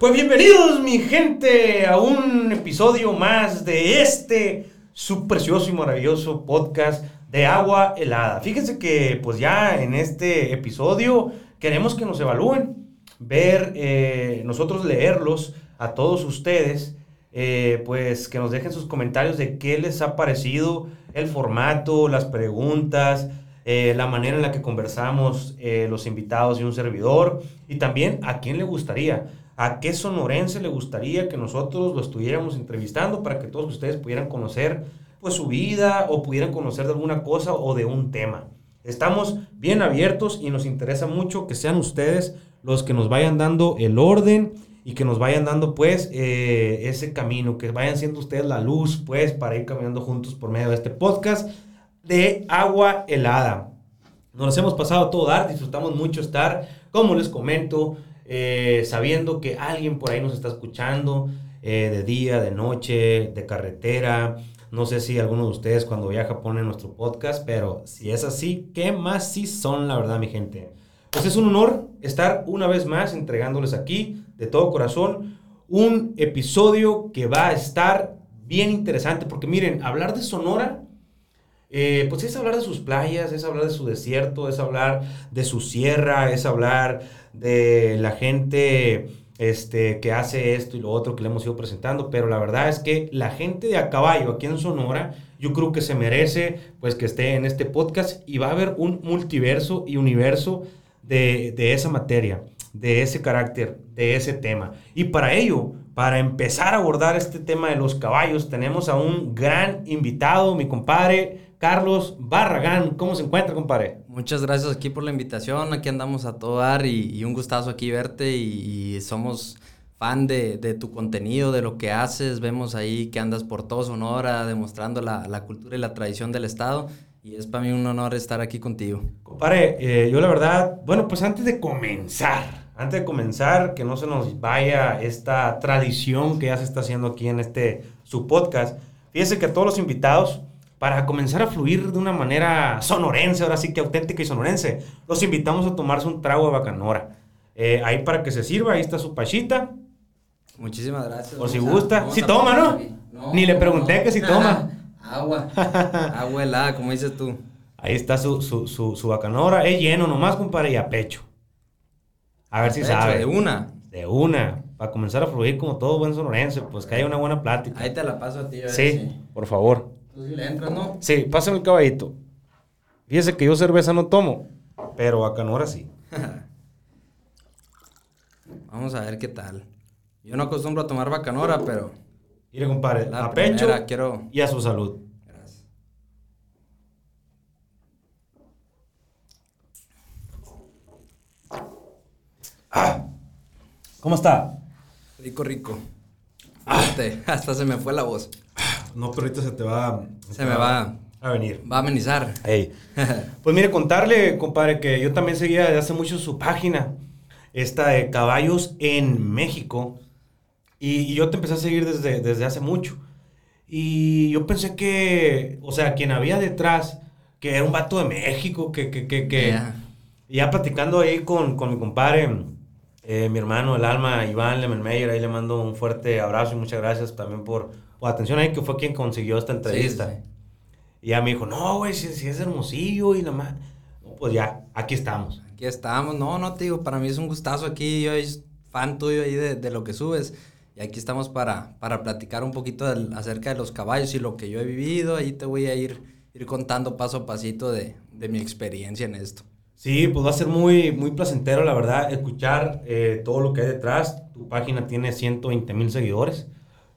Pues bienvenidos mi gente a un episodio más de este su precioso y maravilloso podcast de agua helada. Fíjense que pues ya en este episodio queremos que nos evalúen, ver, eh, nosotros leerlos a todos ustedes, eh, pues que nos dejen sus comentarios de qué les ha parecido el formato, las preguntas, eh, la manera en la que conversamos los invitados y un servidor, y también a quién le gustaría a qué sonorense le gustaría que nosotros lo estuviéramos entrevistando para que todos ustedes pudieran conocer pues su vida o pudieran conocer de alguna cosa o de un tema. Estamos bien abiertos y nos interesa mucho que sean ustedes los que nos vayan dando el orden y que nos vayan dando pues eh, ese camino, que vayan siendo ustedes la luz pues para ir caminando juntos por medio de este podcast de agua helada. Nos hemos pasado todo dar, disfrutamos mucho estar, como les comento, eh, sabiendo que alguien por ahí nos está escuchando eh, de día, de noche, de carretera. No sé si alguno de ustedes cuando viaja pone nuestro podcast, pero si es así, ¿qué más sí son, la verdad, mi gente? Pues es un honor estar una vez más entregándoles aquí, de todo corazón, un episodio que va a estar bien interesante, porque miren, hablar de Sonora, eh, pues es hablar de sus playas, es hablar de su desierto, es hablar de su sierra, es hablar de la gente este, que hace esto y lo otro que le hemos ido presentando, pero la verdad es que la gente de a caballo aquí en Sonora, yo creo que se merece pues que esté en este podcast y va a haber un multiverso y universo de, de esa materia, de ese carácter, de ese tema. Y para ello, para empezar a abordar este tema de los caballos, tenemos a un gran invitado, mi compadre Carlos Barragán. ¿Cómo se encuentra, compadre? Muchas gracias aquí por la invitación. Aquí andamos a todo dar y, un gustazo aquí verte y, somos fan de, tu contenido, de lo que haces. Vemos ahí que andas por todo Sonora demostrando la, cultura y la tradición del estado. Y es para mí un honor estar aquí contigo. Compadre, eh, yo la verdad, bueno, pues antes de comenzar, antes de comenzar, que no se nos vaya esta tradición que ya se está haciendo aquí en este su podcast, fíjese que todos los invitados para comenzar a fluir de una manera sonorense, ahora sí que auténtica y sonorense, los invitamos a tomarse un trago de bacanora. Eh, ahí para que se sirva, ahí está su pachita. Muchísimas gracias. O si gusta. Si toma, ¿no? Ni le pregunté que si toma. Agua. Agua helada, como dices tú. Ahí está su, su, su, bacanora. Es lleno nomás, compadre, y a pecho. A ver si sabe. De una. De una. Para comenzar a fluir como todo buen sonorense, pues que haya una buena plática. Ahí te la paso a ti. sí, por favor. Tú sí le entras, ¿no? Sí, pásame el caballito. Fíjese que yo cerveza no tomo, pero bacanora sí. Vamos a ver qué tal. Yo no acostumbro a tomar bacanora, pero... Mire, compadre, a pecho quiero... y a su salud. Gracias. Ah, ¿Cómo está? Rico, rico. Ah. hasta se me fue la voz. No, pero ahorita se te va. Se, me va, a venir. Va a amenizar. pues mire, contarle, compadre, que yo también seguía desde hace mucho su página, esta de Caballos en México. Y, yo te empecé a seguir desde, desde hace mucho. Y yo pensé que, o sea, quien había detrás, que era un vato de México, que, que, que, que ya platicando ahí con, con mi compadre, eh, mi hermano, el alma, Iván Lemelmeyer, ahí le mando un fuerte abrazo y muchas gracias también por, o atención ahí, que fue quien consiguió esta entrevista. Y ya me dijo, no, güey, si, es hermosillo y nada más. pues ya, aquí estamos. Aquí estamos. No, no, te digo, para mí es un gustazo aquí. Yo soy fan tuyo ahí de, lo que subes. Y aquí estamos para, para platicar un poquito acerca de los caballos y lo que yo he vivido. Ahí te voy a ir, ir contando paso a pasito de, mi experiencia en esto. Sí, pues va a ser muy, muy placentero, la verdad, escuchar eh, todo lo que hay detrás. Tu página tiene 120 mil seguidores.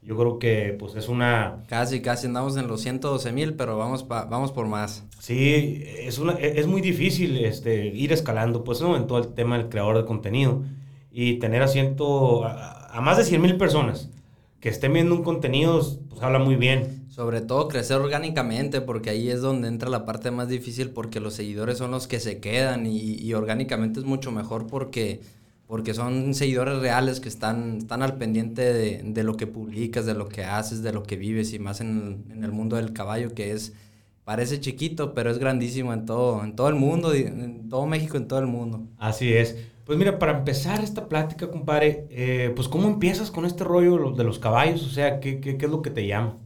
Yo creo que pues es una... Casi, casi andamos en los 112 mil, pero vamos, vamos por más. Sí, es, una, e, es muy difícil este, ir escalando, pues en todo el tema del creador de contenido y tener a, ciento, a, más de 100 mil personas que estén viendo un contenido, pues habla muy bien. Sobre todo crecer orgánicamente, porque ahí es donde entra la parte más difícil, porque los seguidores son los que se quedan y, y orgánicamente es mucho mejor porque porque son seguidores reales que están, están al pendiente de, lo que publicas, de lo que haces, de lo que vives y más en, el mundo del caballo, que es, parece chiquito, pero es grandísimo en todo, en todo el mundo, en todo México, en todo el mundo. Así es. Pues mira, para empezar esta plática, compadre, eh, pues ¿cómo empiezas con este rollo de los caballos? O sea, ¿qué, qué, qué es lo que te llama?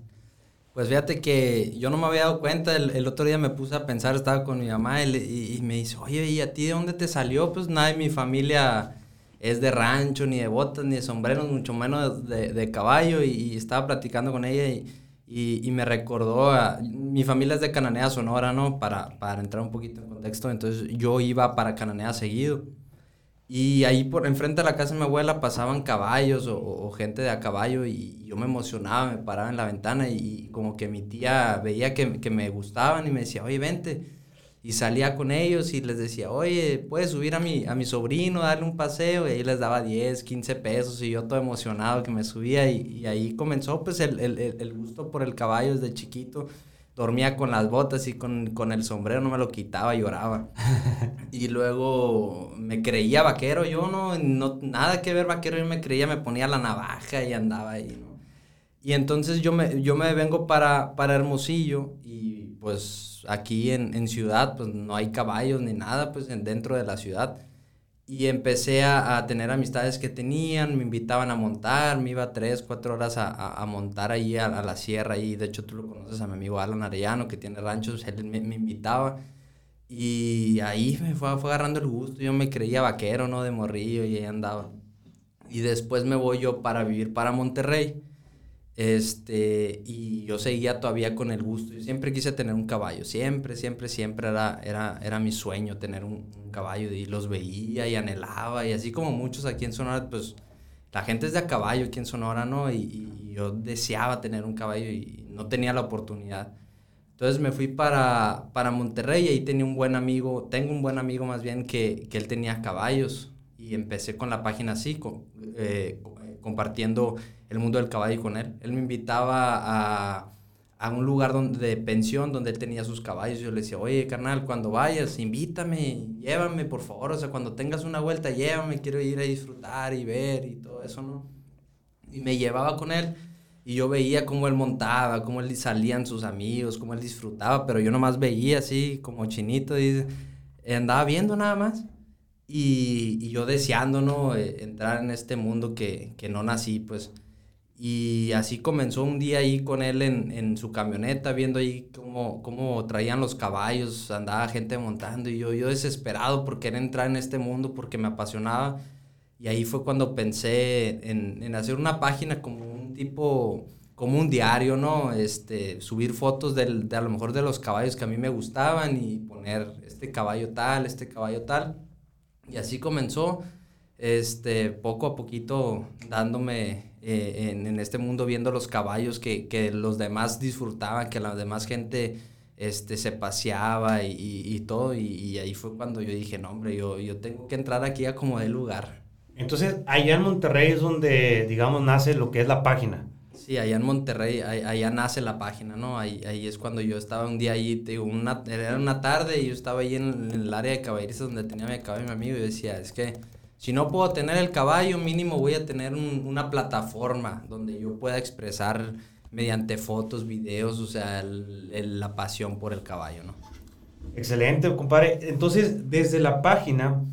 Pues fíjate que yo no me había dado cuenta, el, otro día me puse a pensar, estaba con mi mamá y, me dice, oye, ¿y a ti de dónde te salió? Pues nada mi familia es de rancho, ni de botas, ni de sombreros, mucho menos de, de caballo y, estaba platicando con ella y y, me recordó a... Mi familia es de Cananea, Sonora, ¿no? Para, para entrar un poquito en contexto. Entonces yo iba para Cananea seguido. Y ahí por enfrente de la casa de mi abuela pasaban caballos o, gente de a caballo y yo me emocionaba, me paraba en la ventana y, como que mi tía veía que, que me gustaban y me decía, oye, vente y salía con ellos y les decía, oye, puedes subir a mi, a mi sobrino, darle un paseo, y ahí les daba 10, 15 pesos, y yo todo emocionado que me subía, y, ahí comenzó pues el, el, el, gusto por el caballo desde chiquito. Dormía con las botas y con, con el sombrero, no me lo quitaba, lloraba. y luego me creía vaquero, yo no, no, nada que ver vaquero, yo me creía, me ponía la navaja y andaba ahí, ¿no? Y entonces yo me, yo me vengo para, para Hermosillo y pues aquí en, en, ciudad, pues no hay caballos ni nada, pues dentro de la ciudad. Y empecé a, a, tener amistades que tenían, me invitaban a montar, me iba tres, cuatro horas a, a, montar ahí a, la sierra. Y de hecho tú lo conoces a mi amigo Alan Arellano, que tiene ranchos, él me, me invitaba. Y ahí me fue, fue, agarrando el gusto, yo me creía vaquero, ¿no? De morrillo y ahí andaba. Y después me voy yo para vivir para Monterrey. Este, y yo seguía todavía con el gusto. Yo siempre quise tener un caballo, siempre, siempre, siempre era, era, era mi sueño tener un, caballo y los veía y anhelaba y así como muchos aquí en Sonora, pues la gente es de a caballo aquí en Sonora, ¿no? Y, yo deseaba tener un caballo y no tenía la oportunidad. Entonces me fui para, para Monterrey y ahí tenía un buen amigo, tengo un buen amigo más bien que, que él tenía caballos y empecé con la página así, con, eh, compartiendo el mundo del caballo con él. Él me invitaba a, a un lugar donde, de pensión donde él tenía sus caballos. Yo le decía, oye, carnal, cuando vayas, invítame, llévame, por favor. O sea, cuando tengas una vuelta, llévame, quiero ir a disfrutar y ver y todo eso, ¿no? Y me llevaba con él y yo veía cómo él montaba, cómo él salían sus amigos, cómo él disfrutaba, pero yo nomás veía así como chinito y andaba viendo nada más. Y, y yo deseando, ¿no? Eh, entrar en este mundo que, que no nací, pues y así comenzó un día ahí con él en, en su camioneta, viendo ahí cómo, cómo, traían los caballos, andaba gente montando y yo, yo desesperado por querer entrar en este mundo porque me apasionaba. Y ahí fue cuando pensé en, en hacer una página como un tipo, como un diario, ¿no? Este, subir fotos del, de a lo mejor de los caballos que a mí me gustaban y poner este caballo tal, este caballo tal. Y así comenzó, este, poco a poquito dándome eh, en, este mundo viendo los caballos que, que, los demás disfrutaban, que la demás gente este, se paseaba y, y, todo. Y, ahí fue cuando yo dije, no, hombre, yo, yo tengo que entrar aquí a como de lugar. Entonces, allá en Monterrey es donde, digamos, nace lo que es la página. Sí, allá en Monterrey, allá nace la página, ¿no? Ahí, ahí es cuando yo estaba un día ahí, te una, era una tarde y yo estaba ahí en, el área de caballeristas donde tenía mi caballo y mi amigo y decía, es que si no puedo tener el caballo, mínimo voy a tener una plataforma donde yo pueda expresar mediante fotos, videos, o sea, la pasión por el caballo, ¿no? Excelente, compadre. Entonces, desde la página,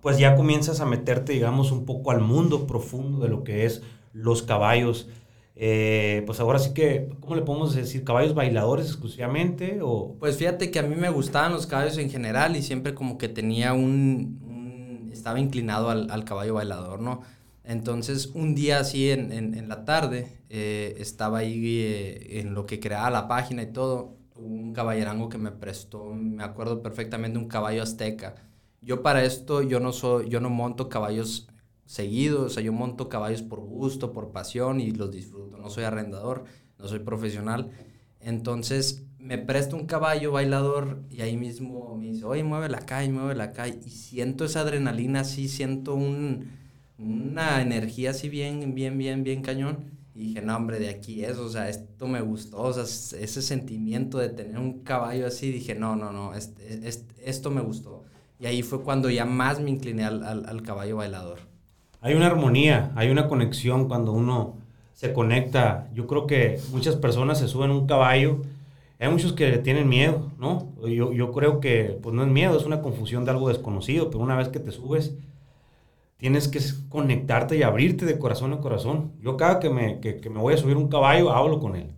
pues ya comienzas a meterte, digamos, un poco al mundo profundo de lo que es los caballos. Eh, pues ahora sí que, ¿cómo le podemos decir? ¿Caballos bailadores exclusivamente? O... Pues fíjate que a mí me gustaban los caballos en general y siempre como que tenía un, estaba inclinado al, al, caballo bailador, ¿no? Entonces, un día así en, en, la tarde, eh, estaba ahí eh, en lo que creaba la página y todo, un caballerango que me prestó, me acuerdo perfectamente, un caballo azteca. Yo para esto, yo no, soy, yo no monto caballos seguidos, o sea, yo monto caballos por gusto, por pasión y los disfruto. No soy arrendador, no soy profesional. Entonces, me presta un caballo bailador y ahí mismo me dice, oye, mueve la calle, mueve la calle. Y siento esa adrenalina así, siento un, una energía así bien, bien, bien, bien cañón. Y dije, no, hombre, de aquí es, o sea, esto me gustó, o sea, ese sentimiento de tener un caballo así, dije, no, no, no, este, esto me gustó. Y ahí fue cuando ya más me incliné al, al, al caballo bailador. Hay una armonía, hay una conexión cuando uno se conecta. Yo creo que muchas personas se suben a un caballo Hay muchos que le tienen miedo, ¿no? Yo, yo creo que, pues no es miedo, es una confusión de algo desconocido, pero una vez que te subes, tienes que conectarte y abrirte de corazón a corazón. Yo cada que me, que, que me voy a subir un caballo, hablo con él.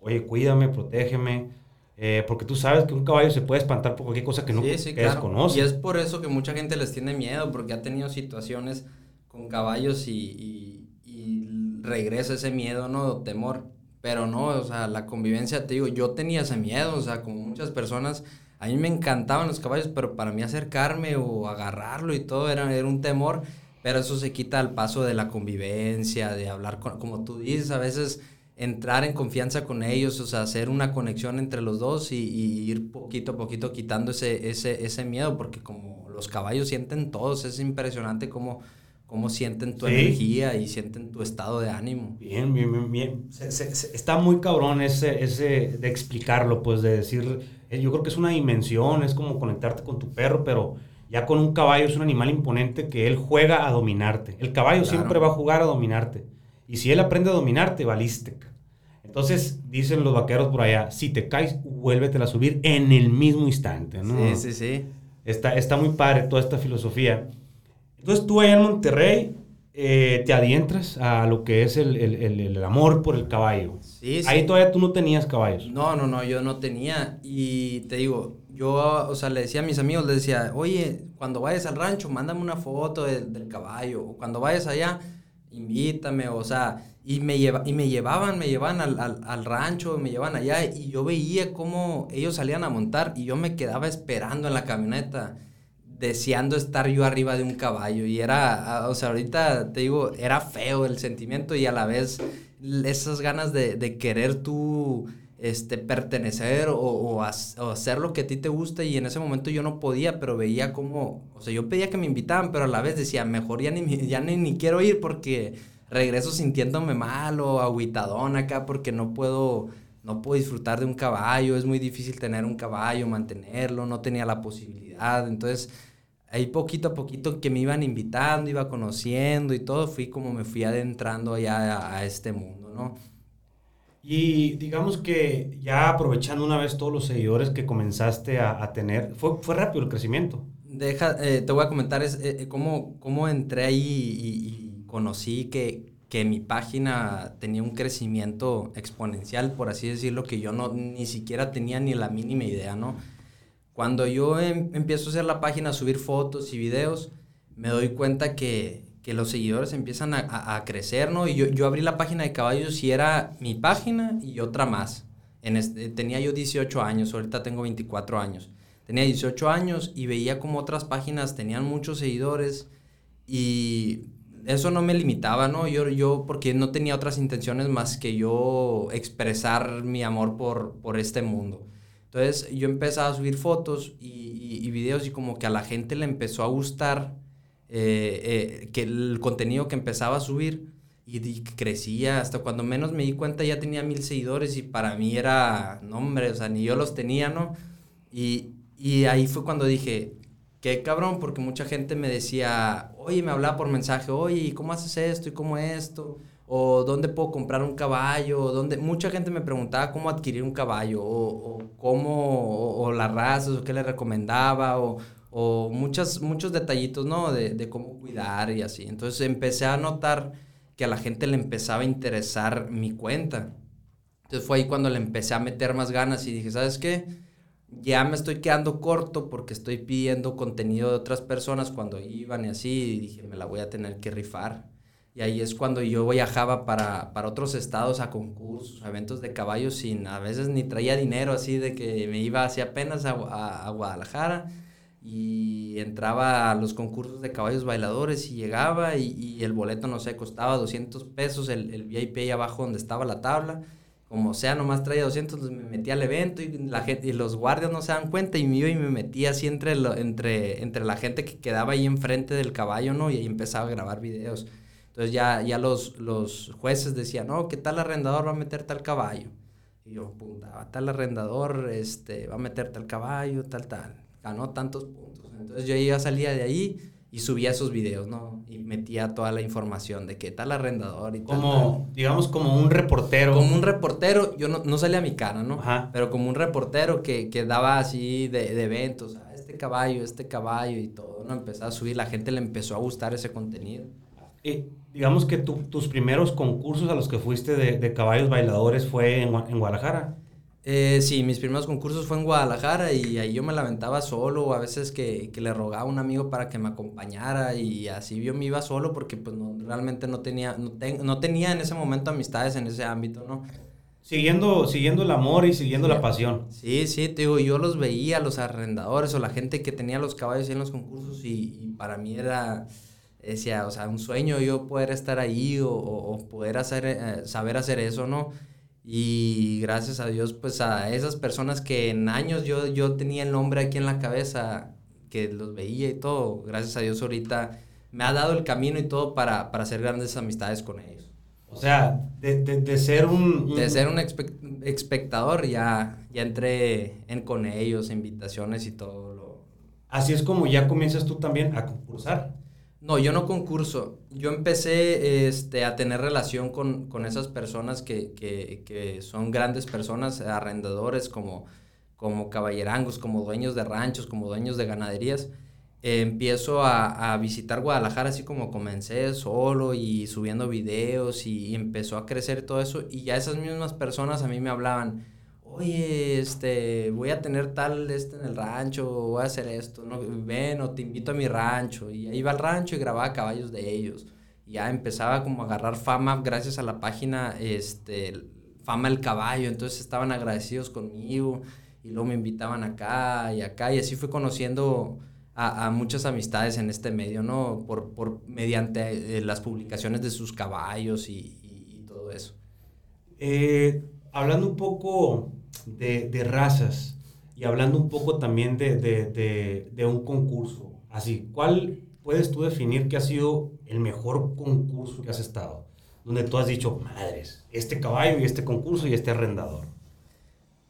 Oye, cuídame, protégeme, eh, porque tú sabes que un caballo se puede espantar por cualquier cosa que no sí, sí, que claro. desconoce. Y es por eso que mucha gente les tiene miedo, porque ha tenido situaciones con caballos y, y, y regresa ese miedo, ¿no? Temor. Pero no, o sea, la convivencia, te digo, yo tenía ese miedo, o sea, como muchas personas, a mí me encantaban los caballos, pero para mí acercarme o agarrarlo y todo era, era un temor, pero eso se quita al paso de la convivencia, de hablar con, como tú dices, a veces entrar en confianza con ellos, o sea, hacer una conexión entre los dos y, y ir poquito a poquito quitando ese, ese, ese miedo, porque como los caballos sienten todos, es impresionante cómo cómo sienten tu Sí. energía y sienten tu estado de ánimo. Bien, bien, bien, bien. Se- se- se- está muy cabrón ese, ese de explicarlo, pues de decir, eh, yo creo que es una dimensión, es como conectarte con tu perro, pero ya con un caballo es un animal imponente que él juega a dominarte. El caballo Claro. siempre va a jugar a dominarte. Y si él aprende a dominarte, valiste. Entonces, dicen los vaqueros por allá, si te caes, vuélvetela a subir en el mismo instante, ¿no? Sí, sí, sí. Está, está muy padre toda esta filosofía. Entonces tú allá en Monterrey eh, te adentras a lo que es el, el- el- el amor por el caballo. Sí, sí. Ahí todavía tú no tenías caballos. No, no, no, yo no tenía. Y te digo, yo, o sea, le decía a mis amigos, les decía, oye, cuando vayas al rancho, mándame una foto del, del caballo. O cuando vayas allá, invítame, o sea, y me, lleva, y me llevaban, me llevaban al, al, al rancho, me llevaban allá, y yo veía cómo ellos salían a montar, y yo me quedaba esperando en la camioneta, deseando estar yo arriba de un caballo. Y era, ah, o sea, ahorita te digo, era feo el sentimiento y a la vez esas ganas de, de querer tú este, pertenecer o, o hac- o hacer lo que a ti te gusta. Y en ese momento yo no podía, pero veía como, o sea, yo pedía que me invitaban, pero a la vez decía, mejor ya ni, ya ni, ni quiero ir porque regreso sintiéndome mal o agüitadón acá porque no puedo, no puedo disfrutar de un caballo, es muy difícil tener un caballo, mantenerlo, no tenía la posibilidad, entonces ahí poquito a poquito que me iban invitando, iba conociendo y todo, fui como me fui adentrando allá a, a este mundo, ¿no? Y digamos que ya aprovechando una vez todos los seguidores que comenzaste a, a tener, fue, fue rápido el crecimiento. Deja, eh, te voy a comentar es, eh, eh, cómo, cómo entré ahí y, y conocí que, que mi página tenía un crecimiento exponencial, por así decirlo, que yo no ni siquiera tenía ni la mínima idea, ¿no? Cuando yo em- empiezo a hacer la página, a subir fotos y videos, me doy cuenta que, que los seguidores empiezan a, a- a crecer, ¿no? Y yo, yo abrí la página de caballos y era mi página y otra más. En este- tenía yo 18 años, ahorita tengo 24 años. Tenía 18 años y veía como otras páginas tenían muchos seguidores y eso no me limitaba, ¿no? Yo, yo porque no tenía otras intenciones más que yo expresar mi amor por, por este mundo. Entonces yo empezaba a subir fotos y, y- y videos y como que a la gente le empezó a gustar eh, eh, que el contenido que empezaba a subir y, di- crecía hasta cuando menos me di cuenta ya tenía mil seguidores y para mí era, no hombre, ni yo los tenía, ¿no? Y, y ahí fue cuando dije, qué cabrón, porque mucha gente me decía, oye, me hablaba por mensaje, oye, ¿y cómo haces esto y cómo esto? O dónde puedo comprar un caballo, o dónde... Mucha gente me preguntaba cómo adquirir un caballo, o, o cómo, o, o las razas, o qué le recomendaba, o, o muchas, muchos detallitos, ¿no? De, de cómo cuidar y así. Entonces empecé a notar que a la gente le empezaba a interesar mi cuenta. Entonces fue ahí cuando le empecé a meter más ganas y dije, ¿sabes qué? Ya me estoy quedando corto porque estoy pidiendo contenido de otras personas cuando iban y así. Y dije, me la voy a tener que rifar. Y ahí es cuando yo viajaba para, para otros estados a concursos, a eventos de caballos sin, a veces ni traía dinero así de que me iba así apenas a, a- Guadalajara y entraba a los concursos de caballos bailadores y llegaba y, y el boleto, no sé, costaba 200 pesos, el, el VIP ahí abajo donde estaba la tabla. Como sea, nomás traía 200, entonces me metía al evento y, la gente, y los guardias no se dan cuenta y me iba y me metía así entre, lo- entre, entre la gente que quedaba ahí enfrente del caballo, ¿no? Y ahí empezaba a grabar videos. Entonces ya, ya los, los jueces decían, no, ¿qué tal arrendador va a meter tal caballo? Y yo apuntaba, tal arrendador este, va a meter tal caballo, tal, tal. Ganó tantos puntos. Entonces yo ya salía de ahí y subía esos videos, ¿no? Y metía toda la información de qué tal arrendador y Como, digamos, como un reportero. Como un reportero, yo no, no salía a mi cara, ¿no? Ajá. Pero como un reportero que, que daba así de, de eventos, ah, este caballo, este caballo y todo, ¿no? Empezaba a subir, la gente le empezó a gustar ese contenido. Y digamos que tus primeros concursos a los que fuiste de, de caballos bailadores fue en, en Guadalajara. Eh, sí, mis primeros concursos fue en Guadalajara y ahí yo me lamentaba solo, o a veces que, que, le rogaba a un amigo para que me acompañara y así yo me iba solo porque pues no, realmente no tenía, no, no tenía en ese momento amistades en ese ámbito, ¿no? Siguiendo, siguiendo el amor y siguiendo la pasión. Sí, sí, te digo, yo los veía, los arrendadores o la gente que tenía los caballos en los concursos y, para mí era, decía, o sea, un sueño yo poder estar ahí o, o poder hacer, eh, saber hacer eso, ¿no? Y gracias a Dios, pues a esas personas que en años yo, yo tenía el nombre aquí en la cabeza, que los veía y todo, gracias a Dios ahorita me ha dado el camino y todo para, para hacer grandes amistades con ellos. O sea, de, de, ser un, De ser un espectador, ya, ya entré en con ellos, invitaciones y todo. Lo... Así es como ya comienzas tú también a concursar. No, yo no concurso. Yo empecé este, a tener relación con, con esas personas que, que, que, son grandes personas, arrendadores como, como caballerangos, como dueños de ranchos, como dueños de ganaderías. empiezo a, a, visitar Guadalajara así como comencé solo y subiendo videos y, y empezó a crecer todo eso. Y ya esas mismas personas a mí me hablaban oye, este, voy a tener tal este en el rancho, voy a hacer esto, ¿no? ven o te invito a mi rancho. Y ahí iba al rancho y grababa caballos de ellos. Y ya empezaba como a agarrar fama gracias a la página, este, Fama el Caballo. Entonces estaban agradecidos conmigo y luego me invitaban acá y acá. Y así fui conociendo a, a muchas amistades en este medio, ¿no? Por, por mediante eh, las publicaciones de sus caballos y, y, todo eso. Eh, hablando un poco de, de razas y hablando un poco también de, de, de, un concurso. Así, ¿cuál puedes tú definir que ha sido el mejor concurso que has estado? Donde tú has dicho, madres, este caballo y este concurso y este arrendador.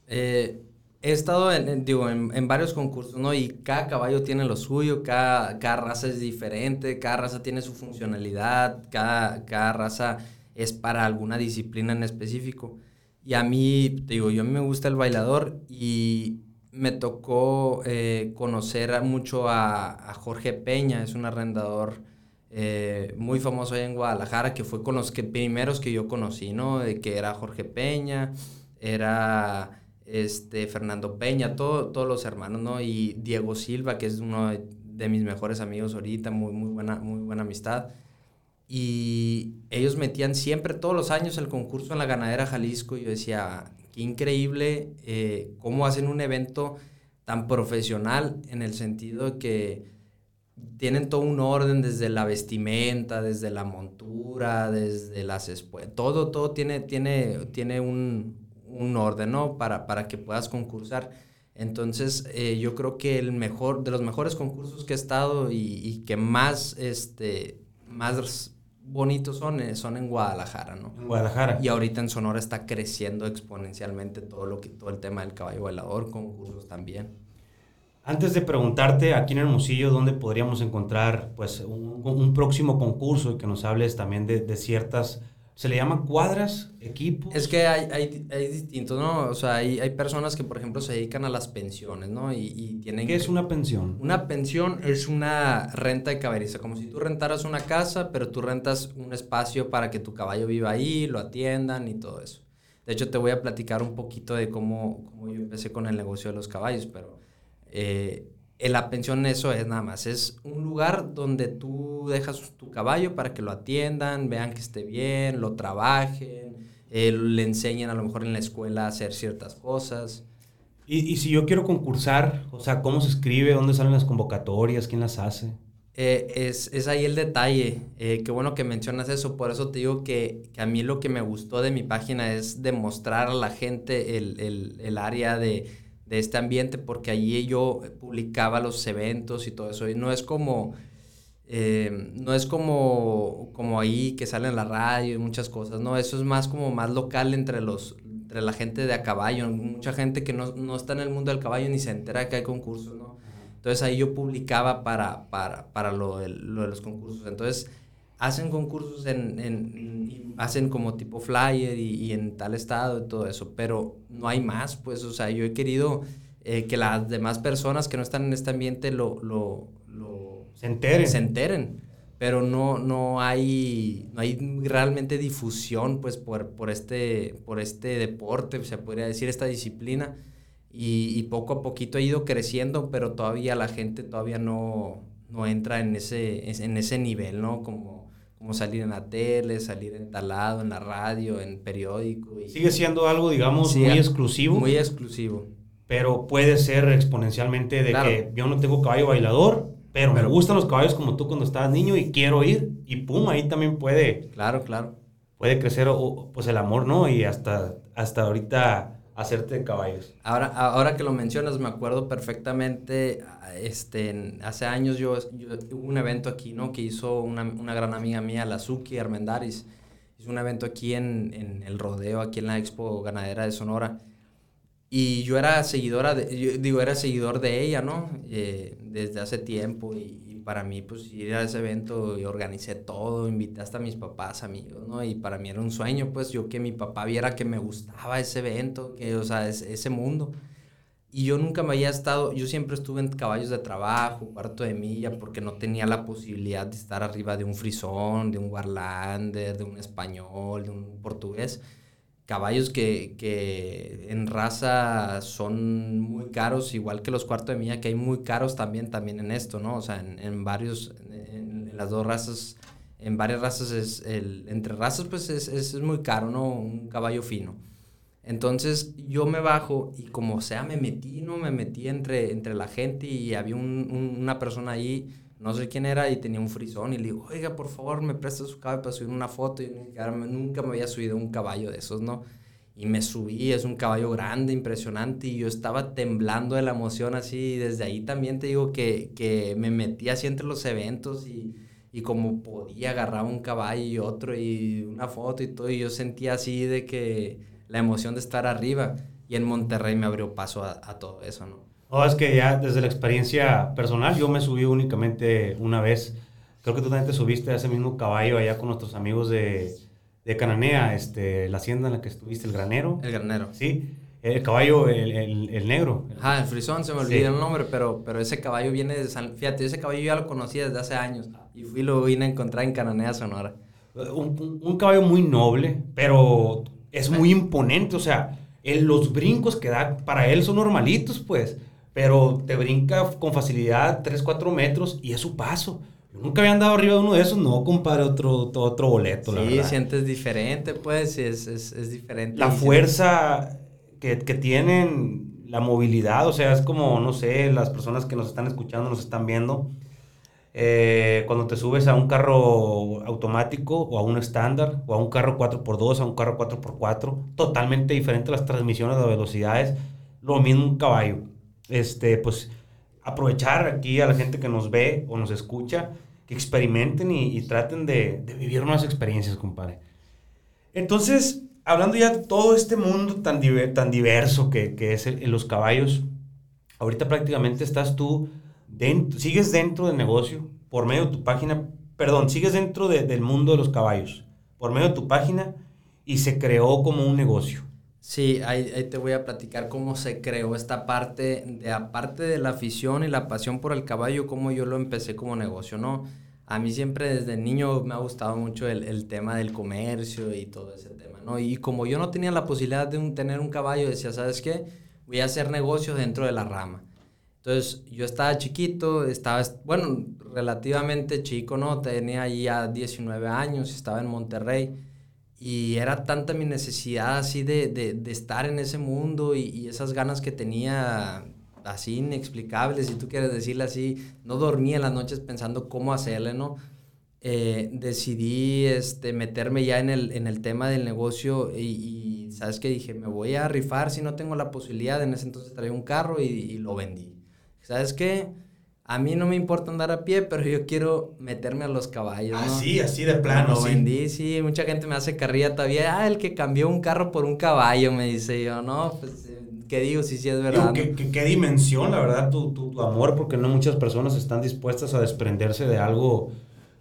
Eh, he estado en, digo, en, en, varios concursos, ¿no? Y cada caballo tiene lo suyo, cada, cada raza es diferente, cada raza tiene su funcionalidad, cada, cada raza es para alguna disciplina en específico. Y a mí, te digo, yo me gusta el bailador y me tocó eh, conocer mucho a, a, Jorge Peña, es un arrendador eh, muy famoso ahí en Guadalajara, que fue con los que, primeros que yo conocí, ¿no? De que era Jorge Peña, era este, Fernando Peña, todo, todos los hermanos, ¿no? Y Diego Silva, que es uno de, de mis mejores amigos ahorita, muy, muy, buena, muy buena amistad y ellos metían siempre, todos los años, el concurso en la ganadera Jalisco. Y yo decía, qué increíble eh, cómo hacen un evento tan profesional en el sentido de que tienen todo un orden desde la vestimenta, desde la montura, desde las espuelas, todo, todo tiene, tiene, tiene un, un orden, ¿no? Para, para que puedas concursar. Entonces, eh, yo creo que el mejor, de los mejores concursos que he estado y, y que más, este, más bonitos son, eh, son en Guadalajara, ¿no? En Guadalajara. Y ahorita en Sonora está creciendo exponencialmente todo lo que todo el tema del caballo bailador, concursos también. Antes de preguntarte aquí en Hermosillo dónde podríamos encontrar pues un, un próximo concurso y que nos hables también de, de ciertas ¿Se le llama cuadras, equipos? Es que hay, hay, hay distintos, ¿no? O sea, hay, hay, personas que, por ejemplo, se dedican a las pensiones, ¿no? Y, y tienen ¿Qué es una pensión? Una pensión es una renta de caberiza, como si tú rentaras una casa, pero tú rentas un espacio para que tu caballo viva ahí, lo atiendan y todo eso. De hecho, te voy a platicar un poquito de cómo, cómo yo empecé con el negocio de los caballos, pero eh, la pensión eso es nada más, es un lugar donde tú dejas tu caballo para que lo atiendan, vean que esté bien, lo trabajen, eh, le enseñen a lo mejor en la escuela a hacer ciertas cosas. Y, y, si yo quiero concursar, o sea, ¿cómo se escribe? ¿Dónde salen las convocatorias? ¿Quién las hace? Eh, es, es, ahí el detalle. Eh, qué bueno que mencionas eso. Por eso te digo que, que, a mí lo que me gustó de mi página es demostrar a la gente el, el, el área de, de este ambiente porque allí yo publicaba los eventos y todo eso. Y no es como, eh, no es como, como ahí que sale en la radio y muchas cosas, no, eso es más como más local entre, los, entre la gente de a caballo, mucha gente que no, no está en el mundo del caballo ni se entera que hay concursos, ¿no? Entonces ahí yo publicaba para, para, para lo, de, lo de los concursos. Entonces hacen concursos en, en, hacen como tipo flyer y, y, en tal estado y todo eso, pero no hay más, pues, o sea, yo he querido eh, que las demás personas que no están en este ambiente lo, lo, lo se enteren. Se enteren. Pero no, no, hay, no hay realmente difusión pues, por, por, este, por este deporte, se podría decir, esta disciplina. Y, y, poco a poquito ha ido creciendo, pero todavía la gente todavía no, no entra en ese, en ese nivel, ¿no? Como, como salir en la tele, salir en talado, en la radio, en periódico. Y, Sigue siendo algo, digamos, muy exclusivo. Muy exclusivo pero puede ser exponencialmente de que yo no tengo caballo bailador, pero, me gustan los caballos como tú cuando estabas niño y quiero ir y pum, ahí también puede. Claro, claro. Puede crecer pues el amor, ¿no? Y hasta, hasta ahorita hacerte caballos. Ahora, ahora que lo mencionas, me acuerdo perfectamente, este, hace años yo, hubo un evento aquí, ¿no? Que hizo una, una gran amiga mía, la Suki Armendaris. Hizo un evento aquí en, en el rodeo, aquí en la Expo Ganadera de Sonora y yo era seguidora, de, yo digo, era seguidor de ella, ¿no? Eh, desde hace tiempo y, para mí, pues ir a ese evento y organicé todo, invité hasta a mis papás, amigos, ¿no? Y para mí era un sueño, pues yo que mi papá viera que me gustaba ese evento, que, o sea, ese, ese mundo. Y yo nunca me había estado, yo siempre estuve en caballos de trabajo, cuarto de milla, porque no tenía la posibilidad de estar arriba de un frisón, de un warlander, de un español, de un portugués caballos que, que, en raza son muy caros, igual que los cuartos de milla, que hay muy caros también, también en esto, ¿no? O sea, en, en varios, en, las dos razas, en varias razas, es el, entre razas, pues es, es, muy caro, ¿no? Un caballo fino. Entonces yo me bajo y como sea me metí, ¿no? Me metí entre, entre la gente y había un, una persona ahí no sé quién era y tenía un frisón y le digo, oiga, por favor, me presta su caballo para subir una foto. Y nunca me había subido un caballo de esos, ¿no? Y me subí, es un caballo grande, impresionante, y yo estaba temblando de la emoción así. Y desde ahí también te digo que, que me metí así entre los eventos y, y como podía agarrar un caballo y otro y una foto y todo. Y yo sentía así de que la emoción de estar arriba. Y en Monterrey me abrió paso a, a todo eso, ¿no? No, es que ya desde la experiencia personal, yo me subí únicamente una vez. Creo que tú también te subiste a ese mismo caballo allá con nuestros amigos de, de Cananea, este, la hacienda en la que estuviste, el granero. El granero. Sí, el caballo, el, el, el negro. Ah, el frisón, se me olvidó el nombre, pero, pero ese caballo viene de San... Fíjate, ese caballo ya lo conocí desde hace años y fui lo vine a encontrar en Cananea, Sonora. Un, un, caballo muy noble, pero es muy imponente, o sea, los brincos que da para él son normalitos, pues pero te brinca con facilidad 3, 4 metros y es su paso. Yo nunca había andado arriba de uno de esos, no, compadre, otro, otro boleto, la verdad. Sí, sientes diferente, pues, es, es, es diferente. La fuerza que, que, tienen, la movilidad, o sea, es como, no sé, las personas que nos están escuchando, nos están viendo, eh, cuando te subes a un carro automático o a un estándar o a un carro 4x2, a un carro 4x4, totalmente diferente las transmisiones, las velocidades, lo mismo un caballo este, pues aprovechar aquí a la gente que nos ve o nos escucha, que experimenten y, traten de, vivir nuevas experiencias, compadre. Entonces, hablando ya de todo este mundo tan, tan diverso que, es el, los caballos, ahorita prácticamente estás tú, dentro, sigues dentro del negocio por medio de tu página, perdón, sigues dentro del mundo de los caballos por medio de tu página y se creó como un negocio. Sí, ahí, te voy a platicar cómo se creó esta parte, de aparte de la afición y la pasión por el caballo, cómo yo lo empecé como negocio, ¿no? A mí siempre desde niño me ha gustado mucho el, tema del comercio y todo ese tema, ¿no? Y como yo no tenía la posibilidad de tener un caballo, decía, ¿sabes qué? Voy a hacer negocios dentro de la rama. Entonces, yo estaba chiquito, estaba, bueno, relativamente chico, ¿no? Tenía ya 19 años, estaba en Monterrey y era tanta mi necesidad así de, de, de estar en ese mundo y, y, esas ganas que tenía así inexplicables, si tú quieres decirle así, no dormía en las noches pensando cómo hacerle, ¿no? Eh, decidí este, meterme ya en el, en el tema del negocio y, y, ¿sabes qué? Dije, me voy a rifar si no tengo la posibilidad. En ese entonces traía un carro y, y lo vendí. ¿Sabes qué? A mí no me importa andar a pie, pero yo quiero meterme a los caballos. ¿no? Así, así de plano. Lo vendí, sí. Mucha gente me hace carrilla todavía. Ah, el que cambió un carro por un caballo, me dice yo. No, pues, ¿qué digo? Sí, sí, es verdad. ¿qué, qué, dimensión, la verdad, tu, tu, amor, porque no muchas personas están dispuestas a desprenderse de algo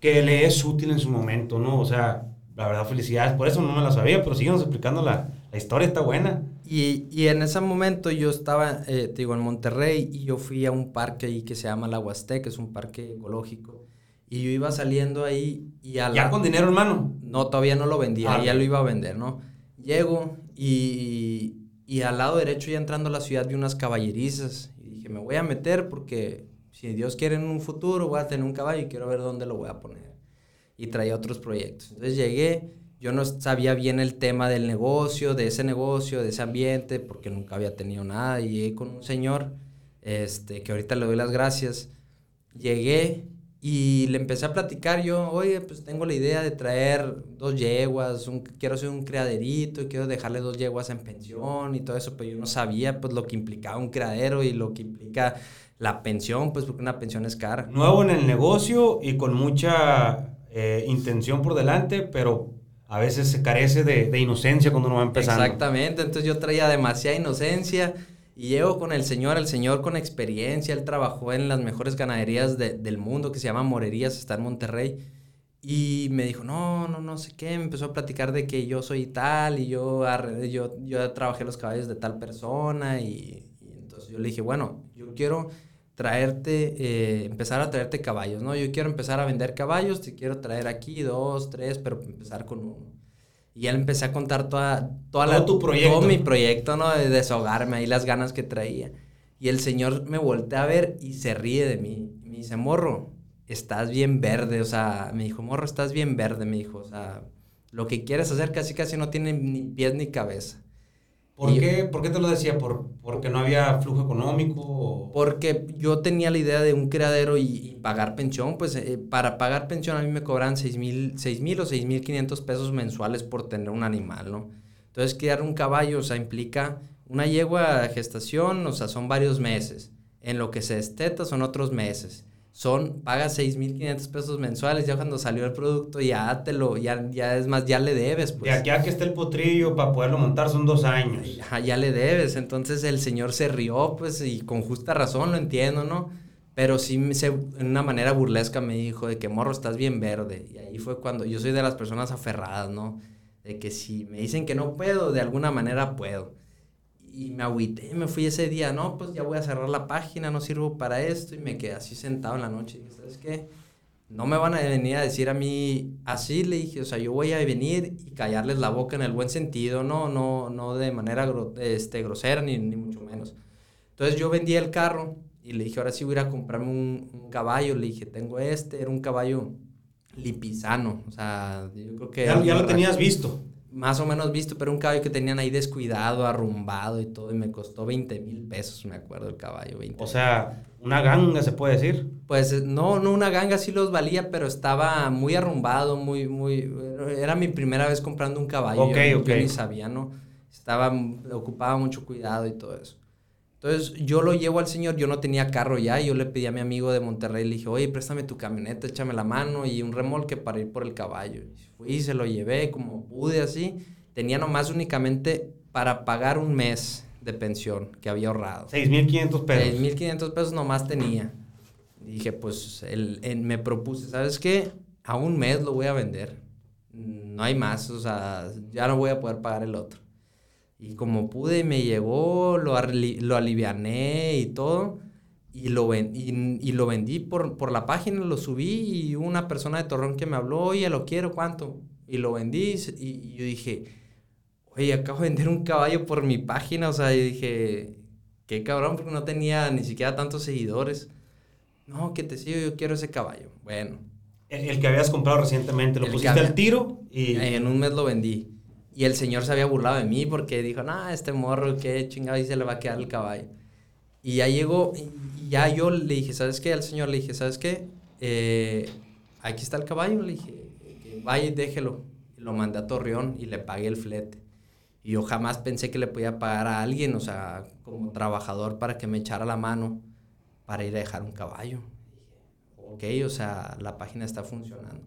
que le es útil en su momento, ¿no? O sea, la verdad, felicidades. Por eso no me la sabía, pero síguenos explicando la, la historia, está buena. Y, y, en ese momento yo estaba, eh, te digo, en Monterrey y yo fui a un parque ahí que se llama La Huasteca, es un parque ecológico. Y yo iba saliendo ahí y a ¿Ya con dinero hermano? No, todavía no lo vendía, ah, ya lo iba a vender, ¿no? Llego y, y al lado derecho ya entrando a la ciudad vi unas caballerizas. Y dije, me voy a meter porque si Dios quiere en un futuro voy a tener un caballo y quiero ver dónde lo voy a poner. Y traía otros proyectos. Entonces llegué yo no sabía bien el tema del negocio, de ese negocio, de ese ambiente, porque nunca había tenido nada. Y llegué con un señor, este, que ahorita le doy las gracias. Llegué y le empecé a platicar yo, oye, pues tengo la idea de traer dos yeguas, quiero hacer un criaderito quiero dejarle dos yeguas en pensión y todo eso, pero yo no sabía pues lo que implicaba un criadero y lo que implica la pensión, pues porque una pensión es cara. Nuevo en el negocio y con mucha eh, intención por delante, pero a veces se carece de, inocencia cuando uno va empezando. Exactamente, entonces yo traía demasiada inocencia y llego con el señor, el señor con experiencia, él trabajó en las mejores ganaderías del mundo que se llama Morerías, está en Monterrey. Y me dijo, no, no, no sé qué, me empezó a platicar de que yo soy tal y yo, yo, yo trabajé los caballos de tal persona y, entonces yo le dije, bueno, yo quiero traerte, eh, empezar a traerte caballos, ¿no? Yo quiero empezar a vender caballos, te quiero traer aquí dos, tres, pero empezar con uno. Y él empecé a contar toda, toda todo tu proyecto. Todo mi proyecto, ¿no? De desahogarme ahí las ganas que traía. Y el señor me voltea a ver y se ríe de mí. Me dice, morro, estás bien verde. O sea, me dijo, morro, estás bien verde, me dijo. O sea, lo que quieres hacer casi casi no tiene ni pies ni cabeza. ¿Por, qué, ¿Por qué te lo decía? ¿Por, ¿Porque no había flujo económico? Porque yo tenía la idea de un criadero y, pagar pensión. Pues eh, para pagar pensión a mí me cobran 6 mil o 6 mil 500 pesos mensuales por tener un animal, ¿no? Entonces, criar un caballo, o sea, implica una yegua de gestación, o sea, son varios meses. En lo que se desteta son otros meses son, pagas 6.500 pesos mensuales, ya cuando salió el producto ya te lo, ya, ya es más, ya le debes. Pues. Ya, ya que está el potrillo para poderlo montar son dos años. Ya, ya le debes, entonces el señor se rió, pues, y con justa razón, lo entiendo, ¿no? Pero sí, se, en una manera burlesca me dijo de que, morro, estás bien verde. Y ahí fue cuando, yo soy de las personas aferradas, ¿no? De que si me dicen que no puedo, de alguna manera puedo y me agüité, me fui ese día, no, pues ya voy a cerrar la página, no sirvo para esto, y me quedé así sentado en la noche, y dije, ¿sabes qué? No me van a venir a decir a mí así, le dije, o sea, yo voy a venir y callarles la boca en el buen sentido, no, no, no de manera este, grosera, ni, ni mucho menos. Entonces yo vendí el carro y le dije, ahora sí voy a ir a comprarme un, caballo, le dije, tengo este, era un caballo lipizano, o sea, yo creo que... Ya, ya lo tenías visto más o menos visto, pero un caballo que tenían ahí descuidado, arrumbado y todo, y me costó 20 mil pesos, me acuerdo, el caballo. 20 o sea, una ganga se puede decir. Pues eh, no, no una ganga sí los valía, pero estaba muy arrumbado, muy, muy... Era mi primera vez comprando un caballo. Ok, yo, ok. ni sabía, ¿no? Estaba, ocupaba mucho cuidado y todo eso. Entonces yo lo llevo al señor, yo no tenía carro ya, yo le pedí a mi amigo de Monterrey, le dije, oye, préstame tu camioneta, échame la mano y un remolque para ir por el caballo. Y fui, se lo llevé como pude así. Tenía nomás únicamente para pagar un mes de pensión que había ahorrado. 6.500 pesos. 6.500 pesos nomás tenía. dije, pues el, me propuse, ¿sabes qué? A un mes lo voy a vender. No hay más, o sea, ya no voy a poder pagar el otro. Y como pude, me llegó, lo, lo aliviané y todo. Y lo, y, lo vendí por, por, la página, lo subí y una persona de Torreón que me habló, oye, lo quiero, ¿cuánto? Y lo vendí y, yo dije, oye, acabo de vender un caballo por mi página, o sea, yo dije, qué cabrón, porque no tenía ni siquiera tantos seguidores. No, que te sigo, yo quiero ese caballo. Bueno. El, que habías comprado recientemente, lo pusiste al tiro y... En un mes lo vendí. Y el señor se había burlado de mí porque dijo, no, este morro, qué chingado, y se le va a quedar el caballo. Y ya llegó, y ya yo le dije, ¿sabes qué? Al señor le dije, ¿sabes qué? Eh, aquí está el caballo, le dije, vaya y déjelo. lo mandé a Torreón y le pagué el flete. Y yo jamás pensé que le podía pagar a alguien, o sea, como trabajador para que me echara la mano para ir a dejar un caballo. ok, o sea, la página está funcionando.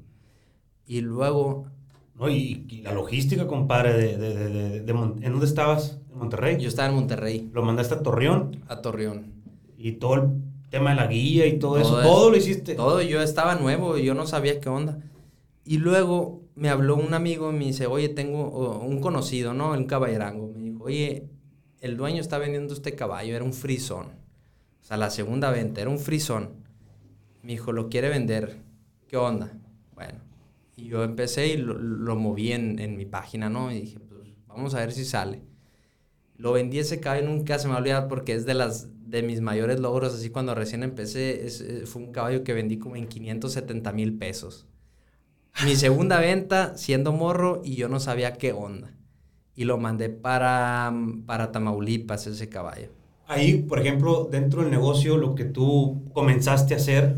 Y luego No, y, y la logística, compadre, de, de, de, de ¿en dónde estabas? ¿En Monterrey? Yo estaba en Monterrey, Lo mandaste a Torreón a Torreón. Y todo el tema de la guía y todo, eso, Todo lo hiciste. Todo, yo estaba nuevo, yo no sabía qué onda. Y luego me habló un amigo y me dice, oye, tengo un conocido, ¿no? Un caballerango. Me dijo, oye, el dueño está vendiendo este caballo, era un frisón. O sea, la segunda venta, era un frisón. Me dijo, lo quiere vender. ¿Qué onda? Bueno, y yo empecé y lo, lo moví en, en mi página, ¿no? Y dije, pues vamos a ver si sale. Lo vendí ese caballo, nunca se me va a olvidar porque es de las de mis mayores logros, así cuando recién empecé, es- eh, fue un caballo que vendí como en 570 mil pesos. Mi segunda venta, siendo morro, y yo no sabía qué onda. Y lo mandé para, para Tamaulipas, ese caballo. Ahí, por ejemplo, dentro del negocio, lo que tú comenzaste a hacer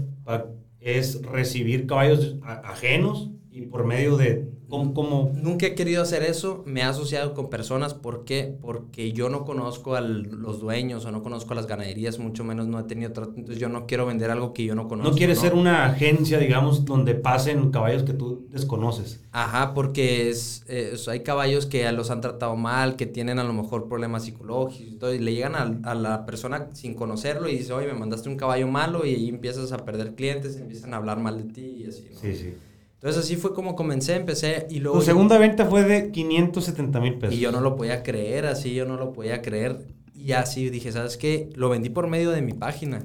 es recibir caballos ajenos y por medio de... Cómo- Nunca he querido hacer eso, me he asociado con personas, ¿por qué? Porque yo no conozco a los dueños o no conozco a las ganaderías, mucho menos no he tenido trato, entonces yo no quiero vender algo que yo no conozco. no quieres ser una agencia, digamos, donde pasen caballos que tú desconoces. Ajá, porque es, hay caballos que los han tratado mal, que tienen a lo mejor problemas psicológicos y y le llegan a, a la persona sin conocerlo y dice, oye, me mandaste un caballo malo y ahí empiezas a perder clientes, empiezan a hablar mal de ti y así, ¿no? Sí, sí. Entonces así fue como comencé, empecé y luego... Tu segunda venta fue de 570 mil pesos. Y yo no lo podía creer, así yo no lo podía creer. Y así dije, ¿sabes qué? Lo vendí por medio de mi página.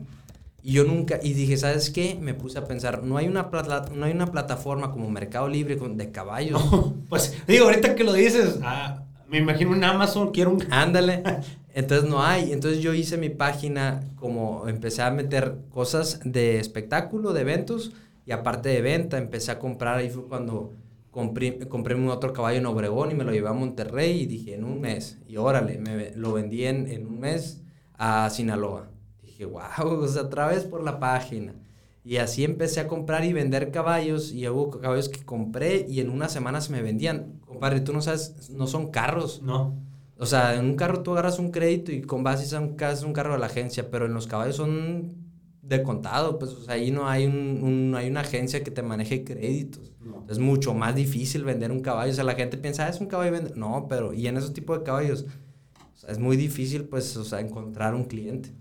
Y yo nunca, y dije, ¿sabes qué? Me puse a pensar, no hay una, plata- no hay una plataforma como Mercado Libre de caballos. Pues digo, ahorita que lo dices, ah, me imagino en Amazon, quiero un... Ándale. Entonces no hay. Entonces yo hice mi página como empecé a meter cosas de espectáculo, de eventos y aparte de venta empecé a comprar. Ahí fue cuando compré, compré un otro caballo en Obregón y me lo llevé a Monterrey y dije en un mes. Y órale, me, lo vendí en, en un mes a Sinaloa. Dije, wow, o sea, otra vez por la página. Y así empecé a comprar y vender caballos y hubo caballos que compré y en una semana se me vendían. Compadre, tú no sabes, no son carros. No. O sea, en un carro tú agarras un crédito y con base a un carro de la agencia, pero en los caballos son de contado, pues o sea, ahí no hay, un, un- no hay una agencia que te maneje créditos. No. Es mucho más difícil vender un caballo. O sea, la gente piensa, ah, es un caballo y vende. No, pero, y en esos tipos de caballos, o sea, es muy difícil, pues, o sea, encontrar un cliente.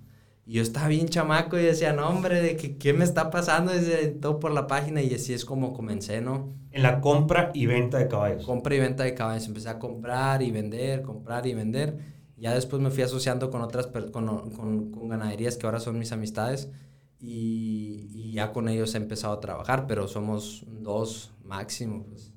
Y yo estaba bien chamaco y decía, no, hombre, ¿de qué, qué me está pasando? Desde todo por la página y así es como comencé, ¿no? En la compra y venta de caballos. compra y venta de caballos. Empecé a comprar y vender, comprar y vender. Ya después me fui asociando con otras, con, con ganaderías que ahora son mis amistades. Y, y ya con ellos he empezado a trabajar, pero somos dos máximo. Pues.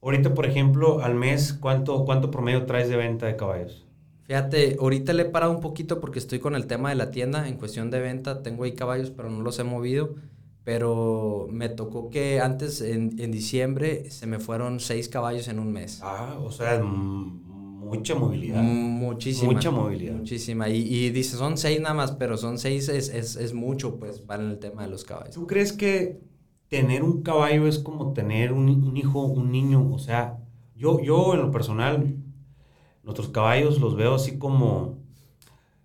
Ahorita, por ejemplo, al mes, ¿cuánto, ¿cuánto promedio traes de venta de caballos? Fíjate, ahorita le he parado un poquito porque estoy con el tema de la tienda. En cuestión de venta, tengo ahí caballos, pero no los he movido. Pero me tocó que antes, en, en diciembre, se me fueron seis caballos en un mes. Ah, o sea, mm, mucha movilidad. Muchísima. Mucha movilidad. Muchísima. Y, y dice, son seis nada más, pero son seis es, es, es mucho, pues, para el tema de los caballos. ¿Tú crees que tener un caballo es como tener un, un hijo, un niño? O sea, yo, yo en lo personal, nuestros caballos los veo así como...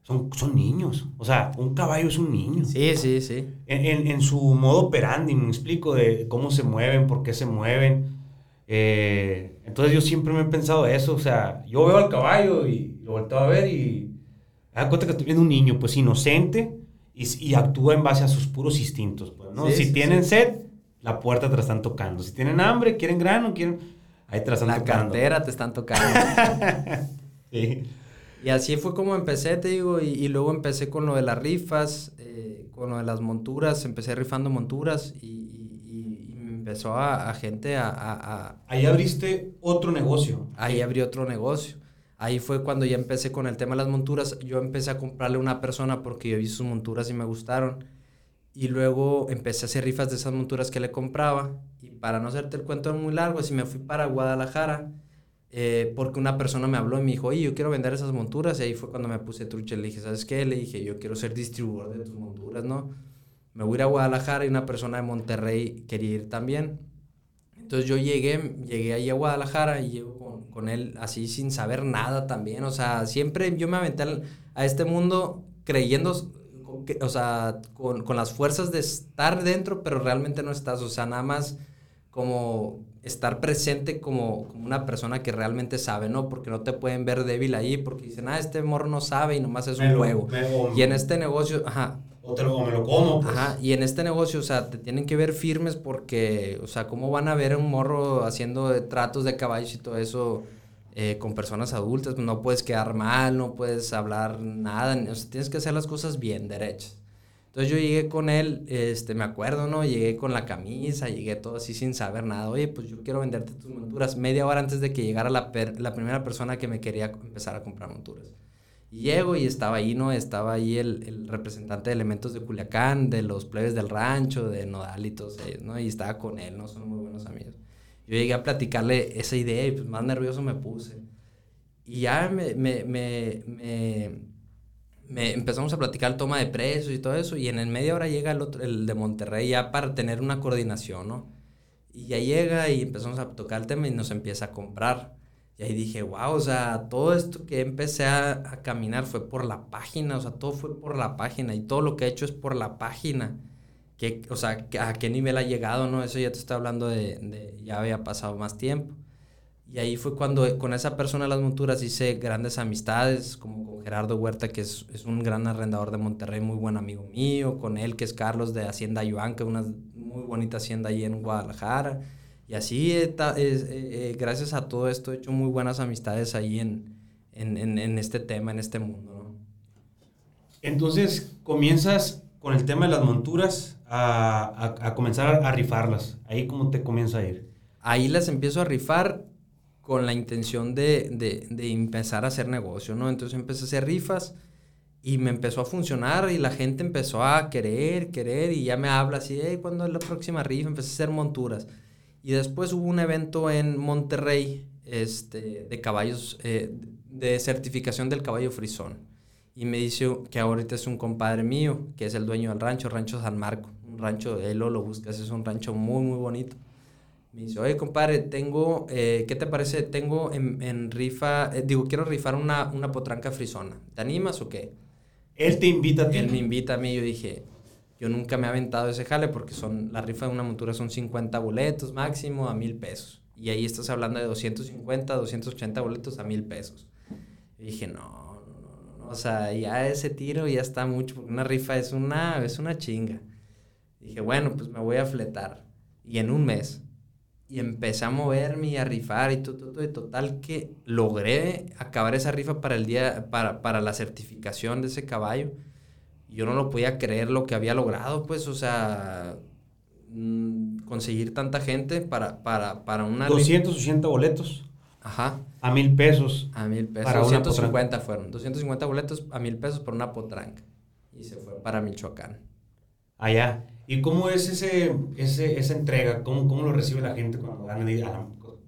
Son, son niños. O sea, un caballo es un niño. Sí, sí, sí. En, en- en su modo operandi, me explico, de cómo se mueven, por qué se mueven. Eh, entonces yo siempre me he pensado eso, o sea, yo veo al caballo y lo volteo a ver y me da cuenta que estoy viendo un niño, pues inocente y, y actúa en base a sus puros instintos, pues, ¿no? Sí, si sí, tienen sí. sed, la puerta te la están tocando. Si tienen hambre, quieren grano, quieren... Ahí te la están La tocando. cartera te están tocando. Y así fue como empecé, te digo, y, y luego empecé con lo de las rifas, eh, con lo de las monturas, empecé rifando monturas y, empezó a, a gente a- a- Ahí abriste otro negocio. Ahí abrí otro negocio. Ahí fue cuando ya empecé con el tema de las monturas. Yo empecé a comprarle a una persona porque yo vi sus monturas y me gustaron. Y luego empecé a hacer rifas de esas monturas que le compraba. Y para no hacerte el cuento muy largo, así me fui para Guadalajara. eh, porque una persona me habló y me dijo, oye, yo quiero vender esas monturas. Y ahí fue cuando me puse trucha. Le dije, ¿sabes qué? Le dije, yo quiero ser distribuidor de tus monturas, ¿no? Me voy a ir a Guadalajara y una persona de Monterrey quería ir también. Entonces yo llegué, llegué ahí a Guadalajara y llego con, con él así sin saber nada también. O sea, siempre yo me aventé al- a este mundo creyendo, que- o sea, con, con las fuerzas de estar dentro, pero realmente no estás. O sea, nada más como estar presente como, como, una persona que realmente sabe, ¿no? Porque no te pueden ver débil ahí porque dicen, ah, este morro no sabe y nomás es un juego. y en este negocio, ajá. O, te lo, me lo como, pues. Ajá, y en este negocio, o sea, te tienen que ver firmes porque, o sea, ¿cómo van a ver un morro haciendo tratos de caballos y todo eso eh, con personas adultas? No puedes quedar mal, no puedes hablar nada, o sea, tienes que hacer las cosas bien, derechas. Entonces yo llegué con él, este, me acuerdo, ¿no? Llegué con la camisa, llegué todo así sin saber nada. Oye, pues yo quiero venderte tus monturas media hora antes de que llegara la, la primera persona que me quería empezar a comprar monturas. Llego y estaba ahí, ¿no? Estaba ahí el, el, representante de elementos de Culiacán, de los plebes del rancho, de Nodal y todos ellos, ¿no? Y estaba con él, ¿no? Son muy buenos amigos. Yo llegué a platicarle esa idea y pues más nervioso me puse. Y ya me, me, me, me empezamos a platicar el toma de precios y todo eso, y en el media hora llega el, otro, el de Monterrey ya para tener una coordinación, ¿no? Y ya llega y empezamos a tocar el tema y nos empieza a comprar. Y ahí dije, wow, o sea, todo esto que empecé a, a, caminar fue por la página, o sea, todo fue por la página y todo lo que he hecho es por la página. Que, o sea, a qué nivel ha llegado, ¿no? Eso ya te estoy hablando de, ya había pasado más tiempo. Y ahí fue cuando con esa persona de las monturas hice grandes amistades, como con Gerardo Huerta, que es, es, un gran arrendador de Monterrey, muy buen amigo mío, con él, que es Carlos de Hacienda Yuan, que es una muy bonita hacienda ahí en Guadalajara. Y así, eh, eh, gracias a todo esto, he hecho muy buenas amistades ahí en, en, en, en este tema, en este mundo. ¿no? Entonces, comienzas con el tema de las monturas a, a, a comenzar a rifarlas. Ahí, ¿cómo te comienza a ir? Ahí las empiezo a rifar con la intención de, de, de, empezar a hacer negocio, ¿no? Entonces empecé a hacer rifas y me empezó a funcionar y la gente empezó a querer, querer y ya me habla así, hey, ¿cuándo es la próxima rifa? Empecé a hacer monturas. Y después hubo un evento en Monterrey este, de caballos, eh, de certificación del caballo frisón. Y me dice que ahorita es un compadre mío, que es el dueño del rancho, Rancho San Marco. Un rancho, él lo, lo buscas, es un rancho muy, muy bonito. Me dice, oye, compadre, tengo, eh, ¿qué te parece? Tengo en, en rifa, eh, digo, quiero rifar una, una potranca frisona. ¿Te animas o qué? Él te invita a ti. Él me invita a mí. Yo dije, yo nunca me he aventado ese jale porque son, la rifa de una montura son 50 boletos máximo a mil pesos. Y ahí estás hablando de 250, 280 boletos a mil pesos. Y dije, no, no, no, o sea, ya ese tiro ya está mucho, porque una rifa es una, es una chinga. dije, bueno, pues me voy a fletar. Y en un mes y empecé a moverme y a rifar y todo, todo, y total que logré acabar esa rifa para el día, para, para la certificación de ese caballo. Yo no lo podía creer lo que había logrado, pues, o sea, mmm, conseguir tanta gente para, para, para una... 280 boletos. Ajá. A mil pesos. A mil pesos. Para 250 fueron. 250 boletos a mil pesos por una potranca. Y se fue para Michoacán. Allá. ¿Y cómo es ese, ese, esa entrega? ¿Cómo, ¿Cómo lo recibe la gente cuando gana?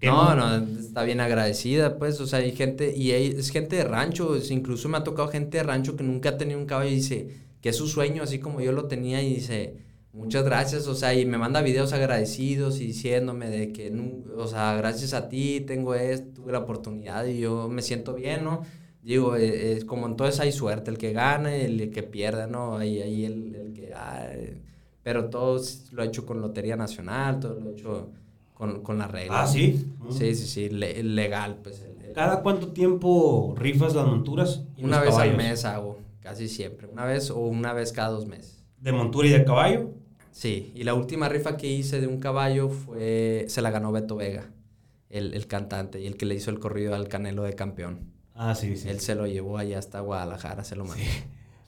No, no, está bien agradecida, pues, o sea, hay gente, y hay, es gente de rancho, incluso me ha tocado gente de rancho que nunca ha tenido un caballo y dice que es su sueño, así como yo lo tenía, y dice, muchas gracias, o sea, y me manda videos agradecidos y diciéndome de que, o sea, gracias a ti tengo esto, tuve la oportunidad y yo me siento bien, ¿no? Digo, es, es como entonces hay suerte, el que gana y el que pierde, ¿no? Ahí, ahí el, el que... Pero todo lo he hecho con Lotería Nacional, todo lo he hecho con, con las reglas. Ah, sí. Sí, sí, sí, le, legal, pues. El, ¿Cada cuánto tiempo rifas las monturas? una vez al mes hago, casi siempre. Una vez o una vez cada dos meses. ¿De montura y de caballo? Sí, y la última rifa que hice de un caballo fue, se la ganó Beto Vega, el, el cantante, y el que le hizo el corrido al Canelo de campeón. Ah, sí, sí. Él se lo llevó allá hasta Guadalajara, se lo mandó. Sí.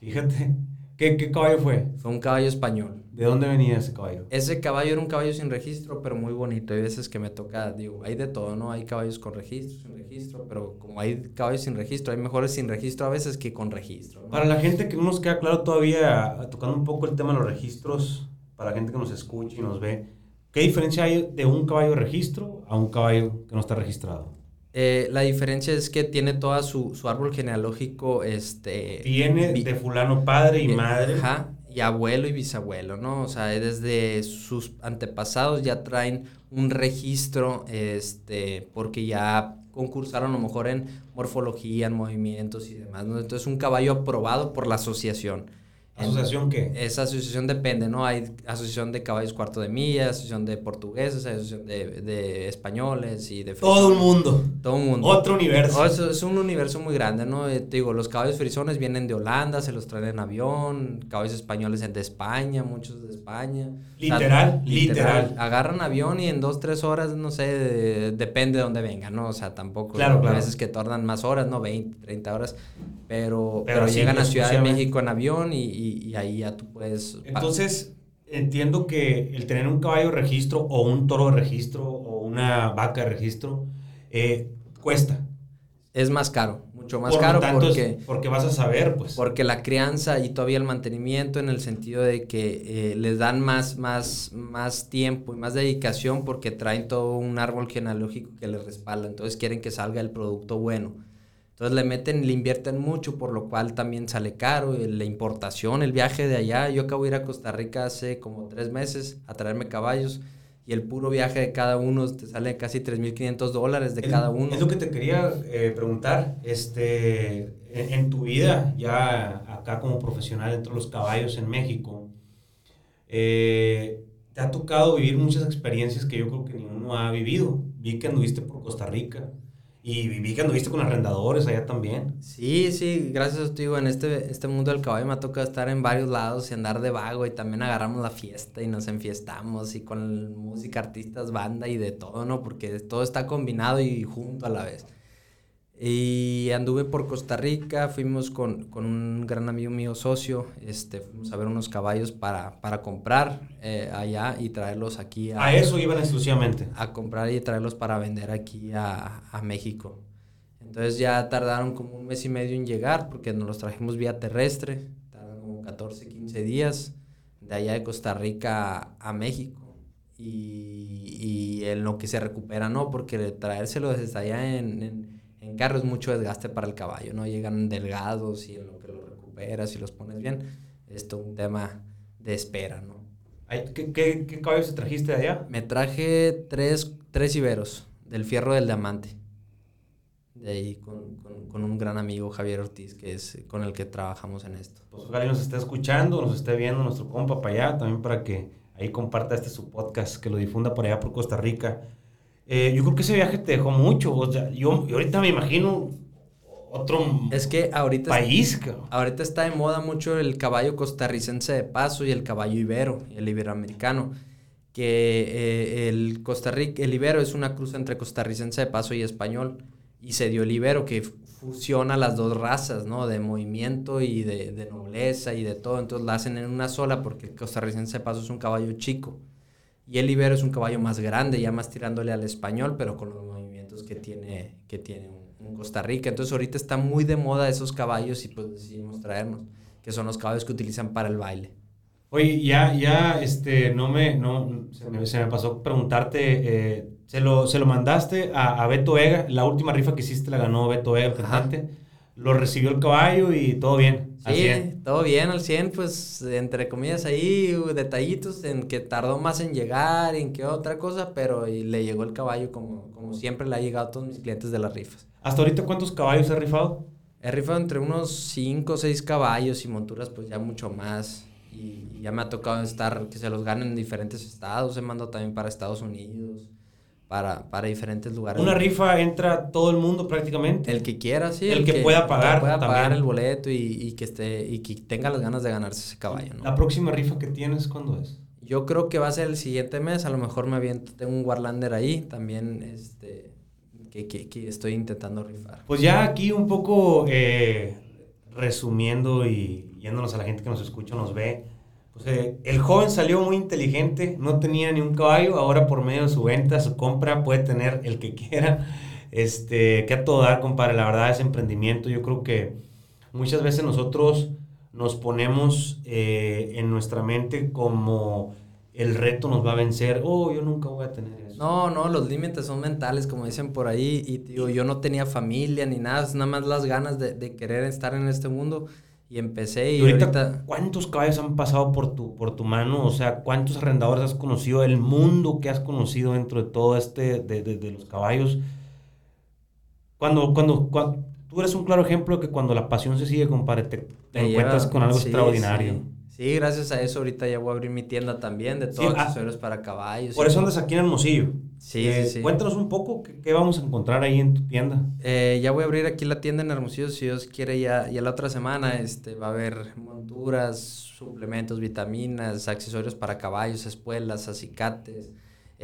Fíjate. ¿Qué, ¿Qué, caballo fue? Fue un caballo español. ¿De dónde venía ese caballo? Ese caballo era un caballo sin registro, pero muy bonito. Hay veces que me toca, digo, hay de todo, ¿no? Hay caballos con registro, sin registro, pero como hay caballos sin registro, hay mejores sin registro a veces que con registro. ¿no? Para la gente que no nos queda claro todavía, tocando un poco el tema de los registros, para la gente que nos escucha y nos ve, ¿qué diferencia hay de un caballo de registro a un caballo que no está registrado? Eh, la diferencia es que tiene toda su, su árbol genealógico, este... Tiene de fulano padre y eh, madre. Ajá, y abuelo y bisabuelo, ¿no? O sea, desde sus antepasados ya traen un registro, este, porque ya concursaron a lo mejor en morfología, en movimientos y demás, ¿no? Entonces, un caballo aprobado por la asociación. ¿Asociación qué? Esa asociación depende, ¿no? Hay asociación de caballos cuarto de milla, asociación de portugueses, asociación de, de españoles y de... Todo el mundo. Todo el mundo. Otro universo. Oh, es, es, un universo muy grande, ¿no? Eh, te digo, los caballos frisones vienen de Holanda, se los traen en avión, caballos españoles de España, muchos de España. Literal, o sea, literal, Agarran avión y en dos, tres horas, no sé, de, depende de dónde vengan, ¿no? O sea, tampoco... Claro, claro. A veces que tardan más horas, ¿no? 20, 30 horas, pero, pero, pero llegan a Ciudad de México en avión y, y, y ahí ya tú puedes... Entonces, entiendo que el tener un caballo de registro o un toro de registro o una vaca de registro eh, cuesta. Es más caro, mucho más Por caro tanto, porque... es- porque vas a saber, pues. Porque la crianza y todavía el mantenimiento en el sentido de que eh, les dan más, más, más tiempo y más dedicación porque traen todo un árbol genealógico que les respalda. Entonces quieren que salga el producto bueno. Entonces le meten, le invierten mucho, por lo cual también sale caro. y La importación, el viaje de allá. Yo acabo de ir a Costa Rica hace como tres meses a traerme caballos y el puro viaje de cada uno te sale casi 3.500 dólares de cada uno. Es lo que te quería eh, preguntar. Este, en, en tu vida, ya acá como profesional entre los caballos en México, eh, te ha tocado vivir muchas experiencias que yo creo que ninguno ha vivido. Vi que anduviste por Costa Rica y vi que anduviste con arrendadores allá también. Sí, sí, gracias a ti, en este, este mundo del caballo me ha tocado estar en varios lados y andar de vago y también agarramos la fiesta y nos enfiestamos y con música, artistas, banda y de todo, ¿no? Porque todo está combinado y junto a la vez. Y anduve por Costa Rica, fuimos con, con un gran amigo mío, socio, este, fuimos a ver unos caballos para, para comprar eh, allá y traerlos aquí A eso iban exclusivamente. a comprar y traerlos para vender aquí a, a México. Entonces ya tardaron como un mes y medio en llegar porque nos los trajimos vía terrestre, tardaron como 14, 15 días de allá de Costa Rica a, a México. Y, y en lo que se recupera, ¿no? Porque traérselo desde allá en, en, en carro es mucho desgaste para el caballo, ¿no? Llegan delgados y en lo que los recuperas y los pones bien, es todo un tema de espera, ¿no? ¿Qué, qué, qué caballos te trajiste de allá? Me traje tres, tres iberos del Fierro del Diamante. De ahí con, con, con un gran amigo, Javier Ortiz, que es con el que trabajamos en esto. Pues ojalá nos esté escuchando, nos esté viendo nuestro compa para allá, también para que ahí comparta este su podcast, que lo difunda por allá por Costa Rica. Eh, yo creo que ese viaje te dejó mucho, o sea, yo, yo ahorita me imagino otro Es que ahorita, país, cabrón. ahorita está de moda mucho el caballo costarricense de paso y el caballo ibero, el iberoamericano. Que eh, el, Costa Rica, el ibero es una cruz entre costarricense de paso y español. Y se dio el ibero, que fusiona las dos razas, ¿no? De movimiento y de, de nobleza y de todo. Entonces la hacen en una sola porque el costarricense de paso es un caballo chico. Y el ibero es un caballo más grande, ya más tirándole al español, pero con los movimientos que tiene, que tiene un, un Costa Rica. Entonces ahorita está muy de moda esos caballos y pues decidimos traernos, que son los caballos que utilizan para el baile. Oye, ya, ya, este, no me, no, se me, se me pasó preguntarte, eh, ¿se, lo, ¿se lo mandaste a, a Beto Vega? La última rifa que hiciste la ganó Beto Vega, el cantante. Lo recibió el caballo y todo bien. Sí, 100. todo bien al 100, pues entre comillas ahí, uh, detallitos en que tardó más en llegar, en que otra cosa, pero y le llegó el caballo como, como siempre le ha llegado a todos mis clientes de las rifas. ¿Hasta ahorita cuántos caballos has rifado? He rifado entre unos 5 o 6 caballos y monturas pues ya mucho más. Y, y ya me ha tocado estar, que se los ganen en diferentes estados. He mandado también para Estados Unidos, para, para diferentes lugares. Una rifa entra todo el mundo prácticamente. El que quiera, sí. El que pueda pagar El que pueda pagar también. el boleto y, y que esté, y que tenga las ganas de ganarse ese caballo, ¿no? La próxima rifa que tienes, ¿cuándo es? Yo creo que va a ser el siguiente mes, a lo mejor me aviento, tengo un Warlander ahí, también este, que, que, que estoy intentando rifar. Pues ya aquí un poco eh, resumiendo y yéndonos a la gente que nos escucha, nos ve. El joven salió muy inteligente, no tenía ni un caballo, ahora por medio de su venta, su compra, puede tener el que quiera. Este, que a todo dar, compadre, la verdad es emprendimiento. Yo creo que muchas veces nosotros nos ponemos eh, en nuestra mente como el reto nos va a vencer. Oh, yo nunca voy a tener eso. No, no, los límites son mentales, como dicen por ahí, y yo no tenía familia ni nada, nada más las ganas de, de querer estar en este mundo, y empecé y, ahorita, ahorita... ¿cuántos caballos han pasado por tu, por tu mano? O sea, ¿cuántos arrendadores has conocido? El mundo que has conocido dentro de todo este, de, de- de los caballos. Cuando, cuando, cua- tú eres un claro ejemplo de que cuando la pasión se sigue, compadre, te, te encuentras con algo extraordinario. Sí. Gracias a eso ahorita ya voy a abrir mi tienda también de todos ah, accesorios para caballos. Por eso andas aquí en Hermosillo. Sí, eh, sí, Cuéntanos un poco qué, vamos a encontrar ahí en tu tienda. Eh, ya voy a abrir aquí la tienda en Hermosillo, si Dios quiere, ya, ya la otra semana este, va a haber monturas, suplementos, vitaminas, accesorios para caballos, espuelas, acicates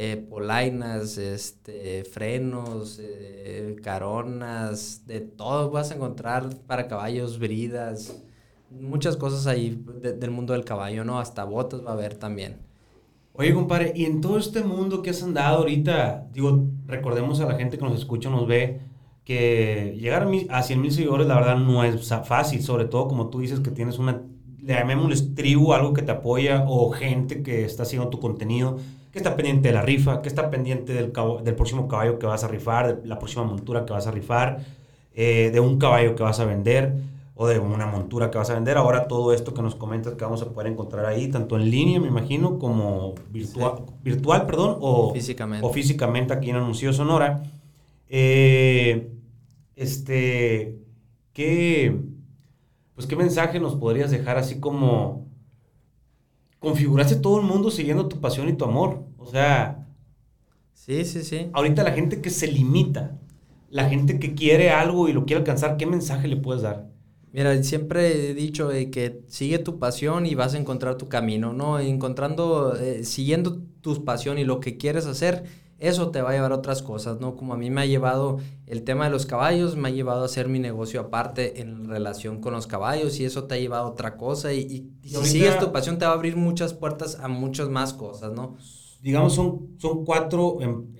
eh, polainas, este, frenos, eh, caronas, de todo vas a encontrar para caballos, bridas, muchas cosas ahí del mundo del caballo, ¿no? Hasta botas va a haber también. Oye, compadre, y en todo este mundo que has andado ahorita, digo, recordemos a la gente que nos escucha, nos ve, que llegar a 100 mil seguidores, la verdad, no es fácil, sobre todo como tú dices que tienes una, le llamémosles tribu, algo que te apoya, o gente que está haciendo tu contenido que está pendiente de la rifa, que está pendiente del, del próximo caballo que vas a rifar, de la próxima montura que vas a rifar, eh, de un caballo que vas a vender o de una montura que vas a vender. Ahora todo esto que nos comentas que vamos a poder encontrar ahí, tanto en línea, me imagino, como virtual, virtual perdón, o físicamente. o físicamente aquí en Anuncio Sonora. Eh, este, ¿qué, pues, ¿qué mensaje nos podrías dejar así como configuraste todo el mundo siguiendo tu pasión y tu amor. O sea... Sí, sí, sí. Ahorita la gente que se limita, la gente que quiere algo y lo quiere alcanzar, ¿qué mensaje le puedes dar? Mira, siempre he dicho que sigue tu pasión y vas a encontrar tu camino, ¿no? Encontrando, eh, siguiendo tu pasión y lo que quieres hacer, eso te va a llevar a otras cosas, ¿no? Como a mí me ha llevado el tema de los caballos, me ha llevado a hacer mi negocio aparte en relación con los caballos y eso te ha llevado a otra cosa y, si sigues tu pasión te va a abrir muchas puertas a muchas más cosas, ¿no? Digamos, son, son cuatro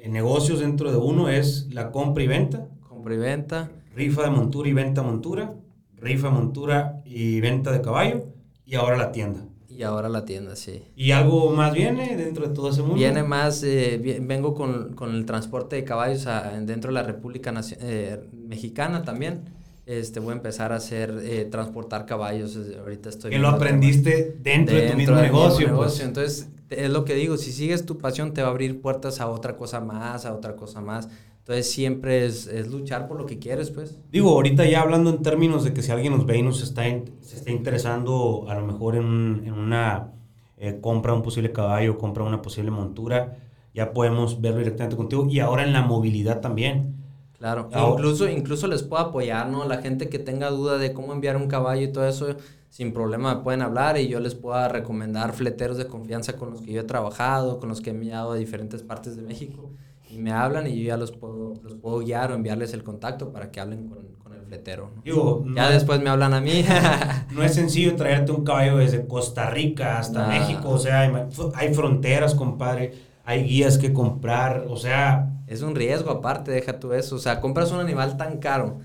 negocios dentro de uno, es la compra y venta. Compra y venta. Rifa de montura y venta montura. Rifa, montura y venta de caballo. Y ahora la tienda. Y ahora la tienda, sí. ¿Y algo más viene dentro de todo ese mundo? Viene más, eh, vengo con, con, el transporte de caballos dentro de la República eh, Mexicana también. Este, voy a empezar a hacer, eh, transportar caballos. Ahorita estoy... Que lo aprendiste dentro, de tu mismo negocio. Pues. Entonces, es lo que digo, si sigues tu pasión te va a abrir puertas a otra cosa más, a otra cosa más. Entonces siempre es, es, luchar por lo que quieres, pues. Digo, ahorita ya hablando en términos de que si alguien nos ve y nos está, se está interesando a lo mejor en, en una eh, compra un posible caballo, compra una posible montura, ya podemos verlo directamente contigo. Y ahora en la movilidad también. Claro, incluso, incluso les puedo apoyar, ¿no? La gente que tenga duda de cómo enviar un caballo y todo eso, sin problema me pueden hablar y yo les puedo recomendar fleteros de confianza con los que yo he trabajado, con los que he enviado a diferentes partes de México me hablan y yo ya los puedo, los puedo guiar o enviarles el contacto para que hablen con, con el fletero. ya después me hablan a mí. no es sencillo traerte un caballo desde Costa Rica hasta México, o sea, hay, fronteras, compadre, hay guías que comprar, o sea... Es un riesgo aparte, deja tú eso, o sea, compras un animal tan caro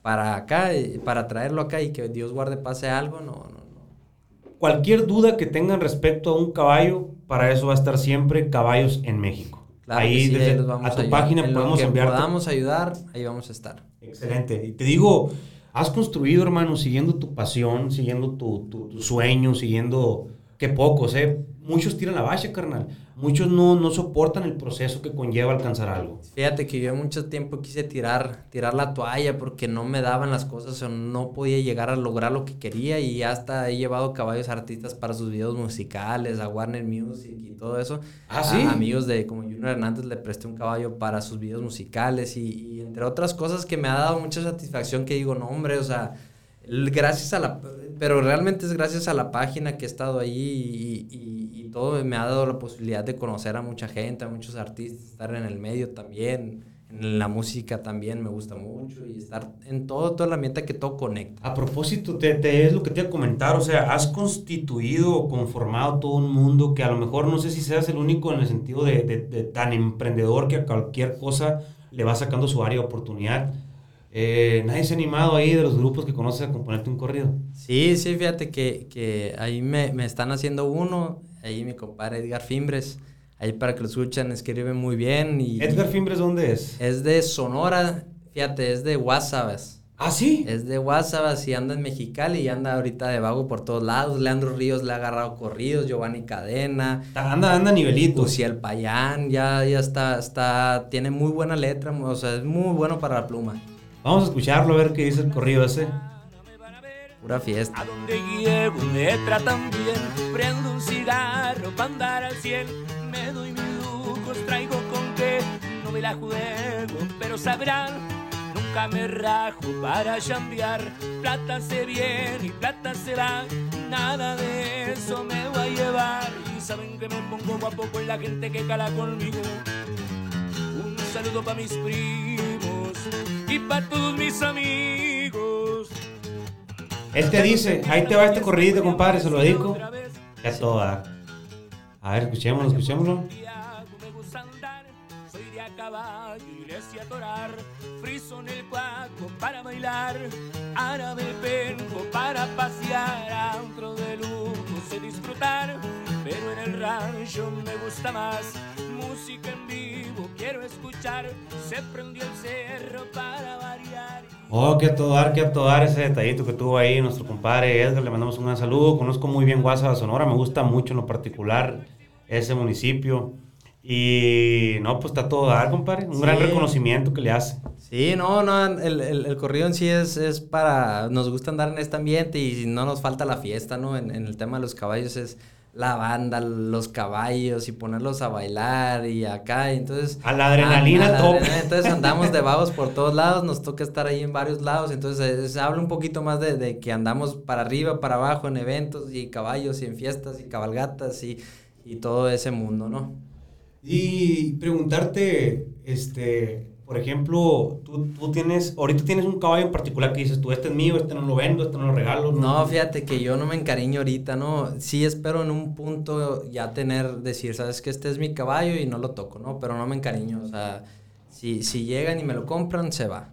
para acá, para traerlo acá y que Dios guarde pase algo, no, no, no. Cualquier duda que tengan respecto a un caballo, para eso va a estar siempre Caballos en México ahí desde a tu página podemos enviar. podamos ayudar, ahí vamos a estar. Excelente. Y te digo, has construido, hermano, siguiendo tu pasión, siguiendo tu, tu, sueño, siguiendo... Qué pocos, ¿eh? Muchos tiran la bacha, carnal muchos no, no soportan el proceso que conlleva alcanzar algo. Fíjate que yo mucho tiempo quise tirar, tirar la toalla porque no me daban las cosas o no podía llegar a lograr lo que quería y hasta he llevado caballos artistas para sus videos musicales, a Warner Music y todo eso. Ah, sí. amigos de como Junior Hernández le presté un caballo para sus videos musicales y, y entre otras cosas que me ha dado mucha satisfacción que digo, no hombre, o sea gracias a la, pero realmente es gracias a la página que he estado ahí y, y, todo me ha dado la posibilidad de conocer a mucha gente, a muchos artistas, estar en el medio también, en la música también me gusta mucho y estar en todo, todo el ambiente que todo conecta. A propósito, te, te es lo que te iba a comentar, o sea, has constituido o conformado todo un mundo que a lo mejor no sé si seas el único en el sentido de, de, de tan emprendedor que a cualquier cosa le va sacando su área de oportunidad eh, nadie se ha animado ahí de los grupos que conoces a componerte un corrido. Sí, sí, fíjate que, que ahí me, me, están haciendo uno. Ahí mi compadre Edgar Fimbres. Ahí para que lo escuchen, escribe muy bien. Y, ¿Edgar Fimbres dónde es? Es de Sonora, fíjate, es de WhatsApp. ¿Ah, sí? Es de WhatsApp y anda en Mexicali y anda ahorita de vago por todos lados. Leandro Ríos le ha agarrado corridos, Giovanni Cadena. Anda, anda a nivelito. el Payán, ya, ya está, está, tiene muy buena letra, o sea, es muy bueno para la pluma. Vamos a escucharlo, a ver qué dice el corrido ese. Pura fiesta. A donde llego me tratan bien, prendo un cigarro para andar al cielo, me doy mis lujos, traigo con qué, no me la juego, pero sabrán, nunca me rajo para chambear, plata se viene y plata se va, nada de eso me va a llevar, y saben que me pongo guapo con la gente que cala conmigo, un saludo para mis primos y para todos mis amigos. Él te dice, ahí te va este corridito, compadre, se lo dedico. Ya todo va. A ver, escuchémoslo, escuchémoslo. Friso en el cuaco para bailar, árabe el penco para pasear. Antro de lujo sé disfrutar, pero en el rancho me gusta más. Música en vivo quiero escuchar, se prendió el cerro para variar. Oh, que a todo dar, que a todo dar ese detallito que tuvo ahí nuestro compadre Edgar. Le mandamos un gran saludo. Conozco muy bien Guasave, Sonora. Me gusta mucho en lo particular ese municipio. Y no, pues está a todo dar, compadre. Un gran Sí. reconocimiento que le hace. Sí, no, no, el, el, el corrido en sí es, es para, nos gusta andar en este ambiente y no nos falta la fiesta, ¿no? En, en el tema de los caballos es la banda, los caballos y ponerlos a bailar y acá, y entonces... A la adrenalina a la tope. adrenalina, Entonces andamos de vagos por todos lados, nos toca estar ahí en varios lados, entonces eh, se habla un poquito más de, de que andamos para arriba, para abajo en eventos y caballos y en fiestas y cabalgatas y, y todo ese mundo, ¿no? Y preguntarte, este, por ejemplo, tú, tú tienes, ahorita tienes un caballo en particular que dices tú, este es mío, este no lo vendo, este no lo regalo. No, fíjate que yo no me encariño ahorita, ¿no? Sí espero en un punto ya tener, decir, sabes que este es mi caballo y no lo toco, ¿no? Pero no me encariño, o sea, si, si llegan y me lo compran, se va.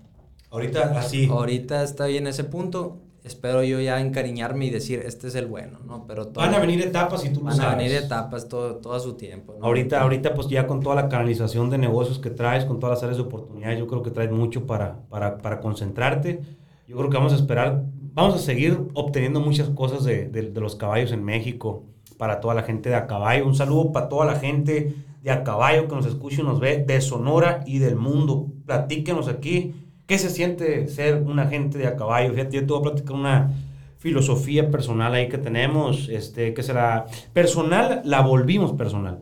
Ahorita así. Ahorita estoy en ese punto, espero yo ya encariñarme y decir, este es el bueno, ¿no? Pero todo- Van a venir etapas y tú lo van a sabes. venir etapas todo, todo a su tiempo, ¿no? Ahorita, ahorita, pues ya con toda la canalización de negocios que traes, con todas las áreas de oportunidades, yo creo que traes mucho para, para, para concentrarte. Yo creo que vamos a esperar, vamos a seguir obteniendo muchas cosas de, de- de los caballos en México para toda la gente de a caballo. Un saludo para toda la gente de a caballo que nos escucha y nos ve de Sonora y del mundo. Platíquenos aquí qué se siente ser un agente de a caballo. Fíjate, yo te voy a platicar una filosofía personal ahí que tenemos, este, que será personal, la volvimos personal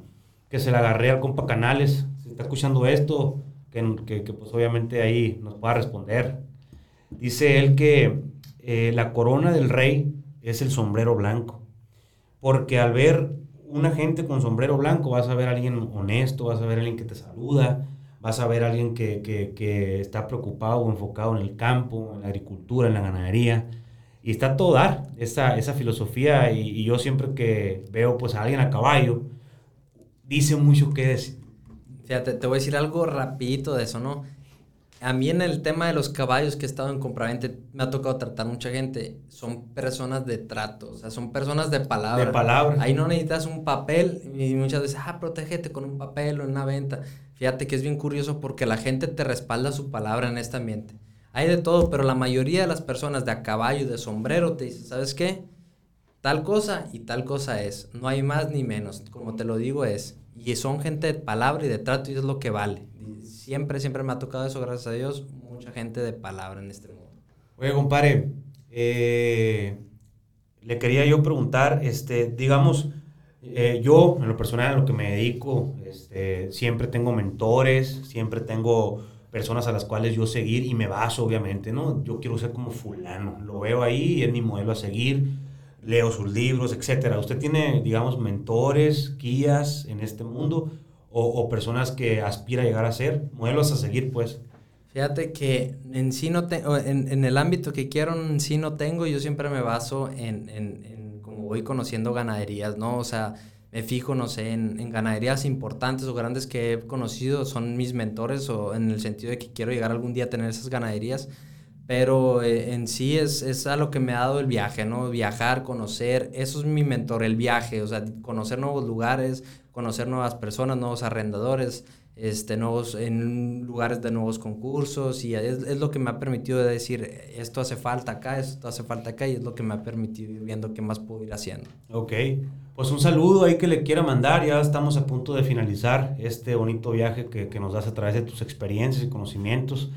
que se la agarré al compa Canales. Si está escuchando esto, que, que, que, pues obviamente ahí nos pueda responder. Dice él que eh, la corona del rey es el sombrero blanco. Porque al ver una gente con sombrero blanco, vas a ver a alguien honesto, vas a ver a alguien que te saluda, vas a ver a alguien que, que, que está preocupado o enfocado en el campo, en la agricultura, en la ganadería. Y está todo dar esa, esa filosofía. Y, y yo siempre que veo pues a alguien a caballo, dice mucho que decir. Fíjate, te voy a decir algo rapidito de eso, ¿no? A mí en el tema de los caballos que he estado en compraventa, me ha tocado tratar mucha gente, son personas de trato, o sea, son personas de palabra. De palabra. Ahí no necesitas un papel y muchas veces, ah, protégete con un papel o en una venta. Fíjate que es bien curioso porque la gente te respalda su palabra en este ambiente. Hay de todo, pero la mayoría de las personas de a caballo y de sombrero te dicen, ¿sabes qué? Tal cosa y tal cosa es. No hay más ni menos. Como te lo digo es. Y son gente de palabra y de trato y es lo que vale. Siempre, siempre me ha tocado eso, gracias a Dios. Mucha gente de palabra en este mundo. Oye, compadre, eh, le quería yo preguntar, este, digamos, eh, yo en lo personal, a lo que me dedico, este, siempre tengo mentores, siempre tengo personas a las cuales yo seguir y me baso, obviamente, ¿no? Yo quiero ser como fulano, lo veo ahí es mi modelo a seguir, leo sus libros, etcétera. ¿Usted tiene, digamos, mentores, guías en este mundo o, o personas que aspira a llegar a ser, modelos a seguir, pues? Fíjate que en sí no tengo, en, en, el ámbito que quiero en sí no tengo, yo siempre me baso en, en, en como voy conociendo ganaderías, ¿no? O sea, me fijo, no sé, en, en, ganaderías importantes o grandes que he conocido, son mis mentores o en el sentido de que quiero llegar algún día a tener esas ganaderías, pero eh, en sí es, es a lo que me ha dado el viaje, ¿no? Viajar, conocer, eso es mi mentor, el viaje, o sea, conocer nuevos lugares, conocer nuevas personas, nuevos arrendadores, este, nuevos, en lugares de nuevos concursos y es, es, lo que me ha permitido decir, esto hace falta acá, esto hace falta acá y es lo que me ha permitido ir viendo qué más puedo ir haciendo. Ok, pues un saludo ahí que le quiera mandar, ya estamos a punto de finalizar este bonito viaje que, que nos das a través de tus experiencias y conocimientos.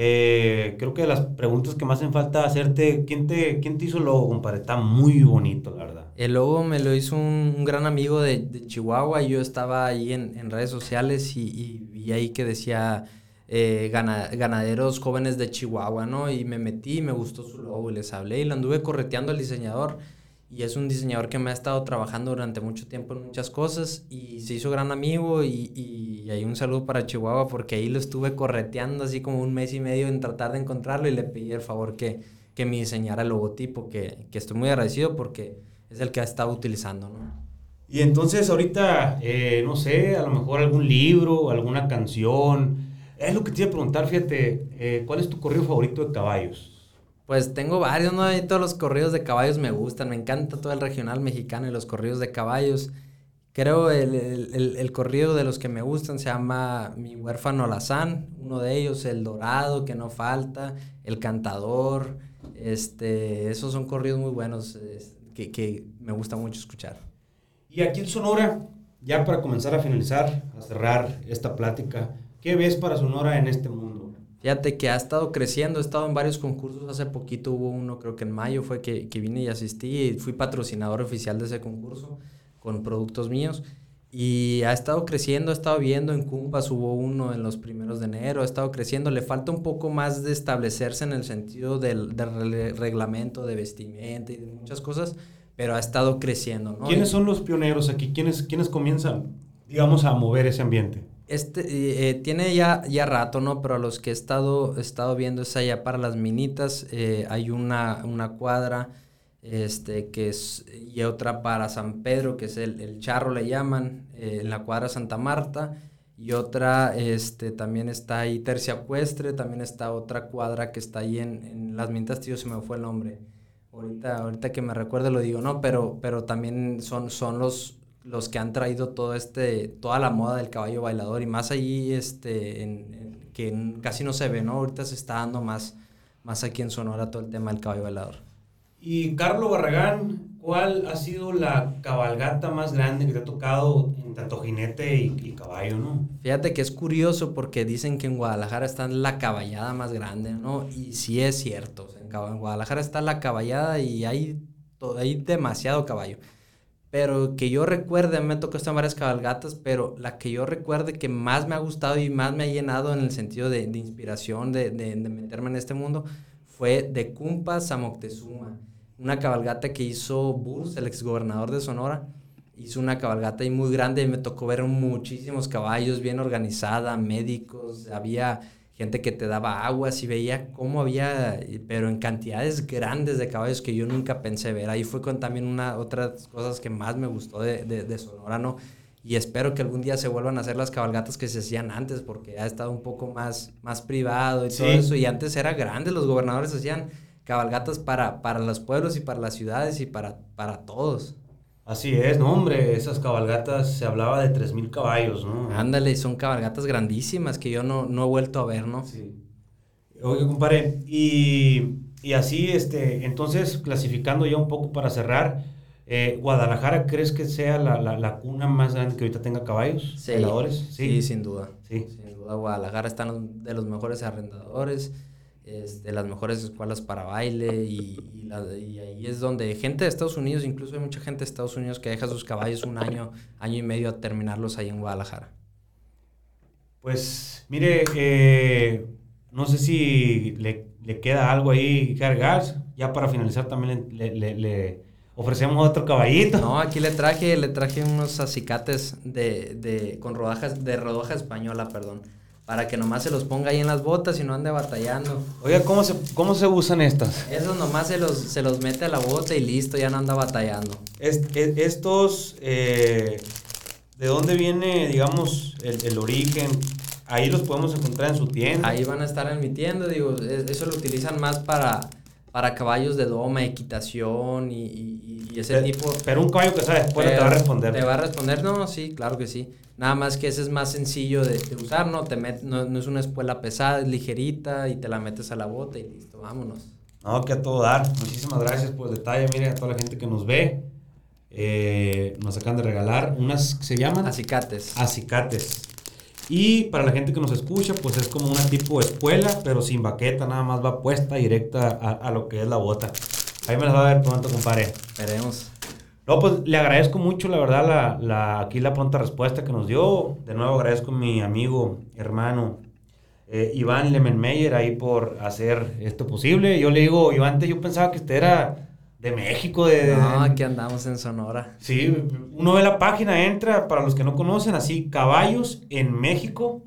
Eh, creo que las preguntas que más hacen falta hacerte, ¿quién te, quién te hizo el logo, compadre? Está muy bonito, la verdad. El logo me lo hizo un, un gran amigo de, de, Chihuahua. Yo estaba ahí en, en redes sociales y, y, vi ahí que decía eh, gana, ganaderos jóvenes de Chihuahua, ¿no? Y me metí, me gustó su logo y les hablé y lo anduve correteando al diseñador. Y es un diseñador que me ha estado trabajando durante mucho tiempo en muchas cosas y se hizo gran amigo y, y, hay un saludo para Chihuahua porque ahí lo estuve correteando así como un mes y medio en tratar de encontrarlo y le pedí el favor que, que me diseñara el logotipo, que, que estoy muy agradecido porque es el que ha estado utilizando, ¿no? Y entonces ahorita, eh, no sé, a lo mejor algún libro, alguna canción. Es lo que te iba a preguntar, fíjate, eh, ¿cuál es tu corrido favorito de caballos? Pues tengo varios, ¿no? Y todos los corridos de caballos me gustan. Me encanta todo el regional mexicano y los corridos de caballos. Creo el, el, el, corrido de los que me gustan se llama Mi huérfano Alazán, uno de ellos, El Dorado, que no falta, El Cantador. Este, esos son corridos muy buenos que, que me gusta mucho escuchar. Y aquí en Sonora, ya para comenzar a finalizar, a cerrar esta plática, ¿qué ves para Sonora en este mundo? Fíjate que ha estado creciendo, he estado en varios concursos, hace poquito hubo uno, creo que en mayo fue que, que vine y asistí y fui patrocinador oficial de ese concurso con productos míos. Y ha estado creciendo, ha estado viendo, en Cumpas hubo uno en los primeros de enero, ha estado creciendo, le falta un poco más de establecerse en el sentido del, reglamento de vestimenta y de muchas cosas, pero ha estado creciendo. ¿Quiénes son los pioneros aquí? ¿Quiénes, ¿Quiénes comienzan, digamos, a mover ese ambiente? Este, eh, tiene ya, ya rato, ¿no? Pero a los que he estado, estado viendo es allá para las minitas. Eh, hay una, una cuadra este, que es, y otra para San Pedro, que es el, el Charro, le llaman, eh, en la cuadra Santa Marta. Y otra, este, también está ahí Terciacuestre, también está otra cuadra que está ahí en, en Las Minitas, tío, se me fue el nombre. Ahorita, ahorita que me recuerde lo digo, ¿no? Pero, pero también son, son los, los que han traído todo este, toda la moda del caballo bailador y más ahí este, en, que casi no se ve, ¿no? Ahorita se está dando más, más aquí en Sonora todo el tema del caballo bailador. Y Carlos Barragán, ¿cuál ha sido la cabalgata más grande que te ha tocado en tanto jinete y, y, caballo, no? Fíjate que es curioso porque dicen que en Guadalajara está la caballada más grande, ¿no? Y sí es cierto, en Guadalajara está la caballada y hay, hay demasiado caballo. Pero que yo recuerde, me tocó estar en varias cabalgatas, pero la que yo recuerde que más me ha gustado y más me ha llenado en el sentido de, de inspiración, de, de, de, meterme en este mundo, fue de Cumpas a Moctezuma. Una cabalgata que hizo Burs, el exgobernador de Sonora. Hizo una cabalgata ahí muy grande y me tocó ver muchísimos caballos, bien organizada, médicos, había gente que te daba aguas y veía cómo había, pero en cantidades grandes de caballos que yo nunca pensé ver. Ahí fue con también una otras cosas que más me gustó de, de, de, Sonora, ¿no? Y espero que algún día se vuelvan a hacer las cabalgatas que se hacían antes, porque ha estado un poco más, más privado y sí. todo eso. Y antes era grande, los gobernadores hacían cabalgatas para, para los pueblos y para las ciudades y para, para todos. Así es, no, hombre, esas cabalgatas se hablaba de 3.000 caballos, ¿no? Ándale, son cabalgatas grandísimas que yo no, no he vuelto a ver, ¿no? Sí. Oye, compadre, y, y así, este, entonces, clasificando ya un poco para cerrar, eh, ¿Guadalajara crees que sea la, la, la, cuna más grande que ahorita tenga caballos? Sí. Sí. sí, sin duda. Sí. Sin duda, Guadalajara está de los mejores arrendadores es de las mejores escuelas para baile y, y, la, y, ahí es donde gente de Estados Unidos, incluso hay mucha gente de Estados Unidos que deja sus caballos un año, año y medio a terminarlos ahí en Guadalajara. Pues mire, eh, no sé si le, le, queda algo ahí cargar, ya para finalizar también le, le, le, ofrecemos otro caballito. No, aquí le traje, le traje unos acicates de, de, con rodajas, de rodaja española, perdón para que nomás se los ponga ahí en las botas y no ande batallando. Oiga, ¿cómo se, cómo se usan estas? Esos nomás se los, se los mete a la bota y listo, ya no anda batallando. Est, estos, eh, ¿de dónde viene, digamos, el, el, origen? Ahí los podemos encontrar en su tienda. Ahí van a estar en mi tienda, digo, eso lo utilizan más para, para caballos de doma, equitación y, y, y ese pero, tipo. Pero un caballo que sabe después te va a responder. Te va a responder, no, sí, claro que sí. Nada más que ese es más sencillo de, de usar, ¿no? Te met, no, no, es una espuela pesada, es ligerita y te la metes a la bota y listo, vámonos. No, que a todo dar. Muchísimas gracias por el detalle. Mire a toda la gente que nos ve. Eh, nos acaban de regalar unas, ¿se llaman? Acicates. Acicates. Y para la gente que nos escucha, pues es como una tipo de escuela, pero sin baqueta, nada más va puesta directa a, a lo que es la bota. Ahí me las va a ver pronto, compadre. Esperemos. No, pues le agradezco mucho, la verdad, la, la, aquí la pronta respuesta que nos dio. De nuevo agradezco a mi amigo, hermano, eh, Iván Lemenmeyer, ahí por hacer esto posible. Yo le digo, Iván, antes yo pensaba que usted era de México, de... No, aquí andamos en Sonora. Sí, uno ve la página, entra, para los que no conocen, así, caballos en México.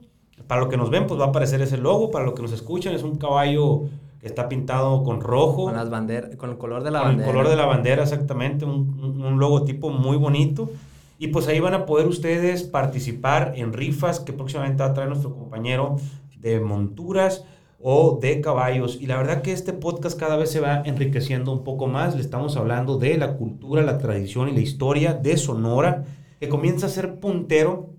Para los que nos ven, pues va a aparecer ese logo. Para los que nos escuchan, es un caballo que está pintado con rojo. Con las banderas, con el color de la con bandera. el color de la bandera, exactamente. Un, un- un logotipo muy bonito. Y pues ahí van a poder ustedes participar en rifas que próximamente va a traer nuestro compañero de monturas o de caballos. Y la verdad que este podcast cada vez se va enriqueciendo un poco más. Le estamos hablando de la cultura, la tradición y la historia de Sonora, que comienza a ser puntero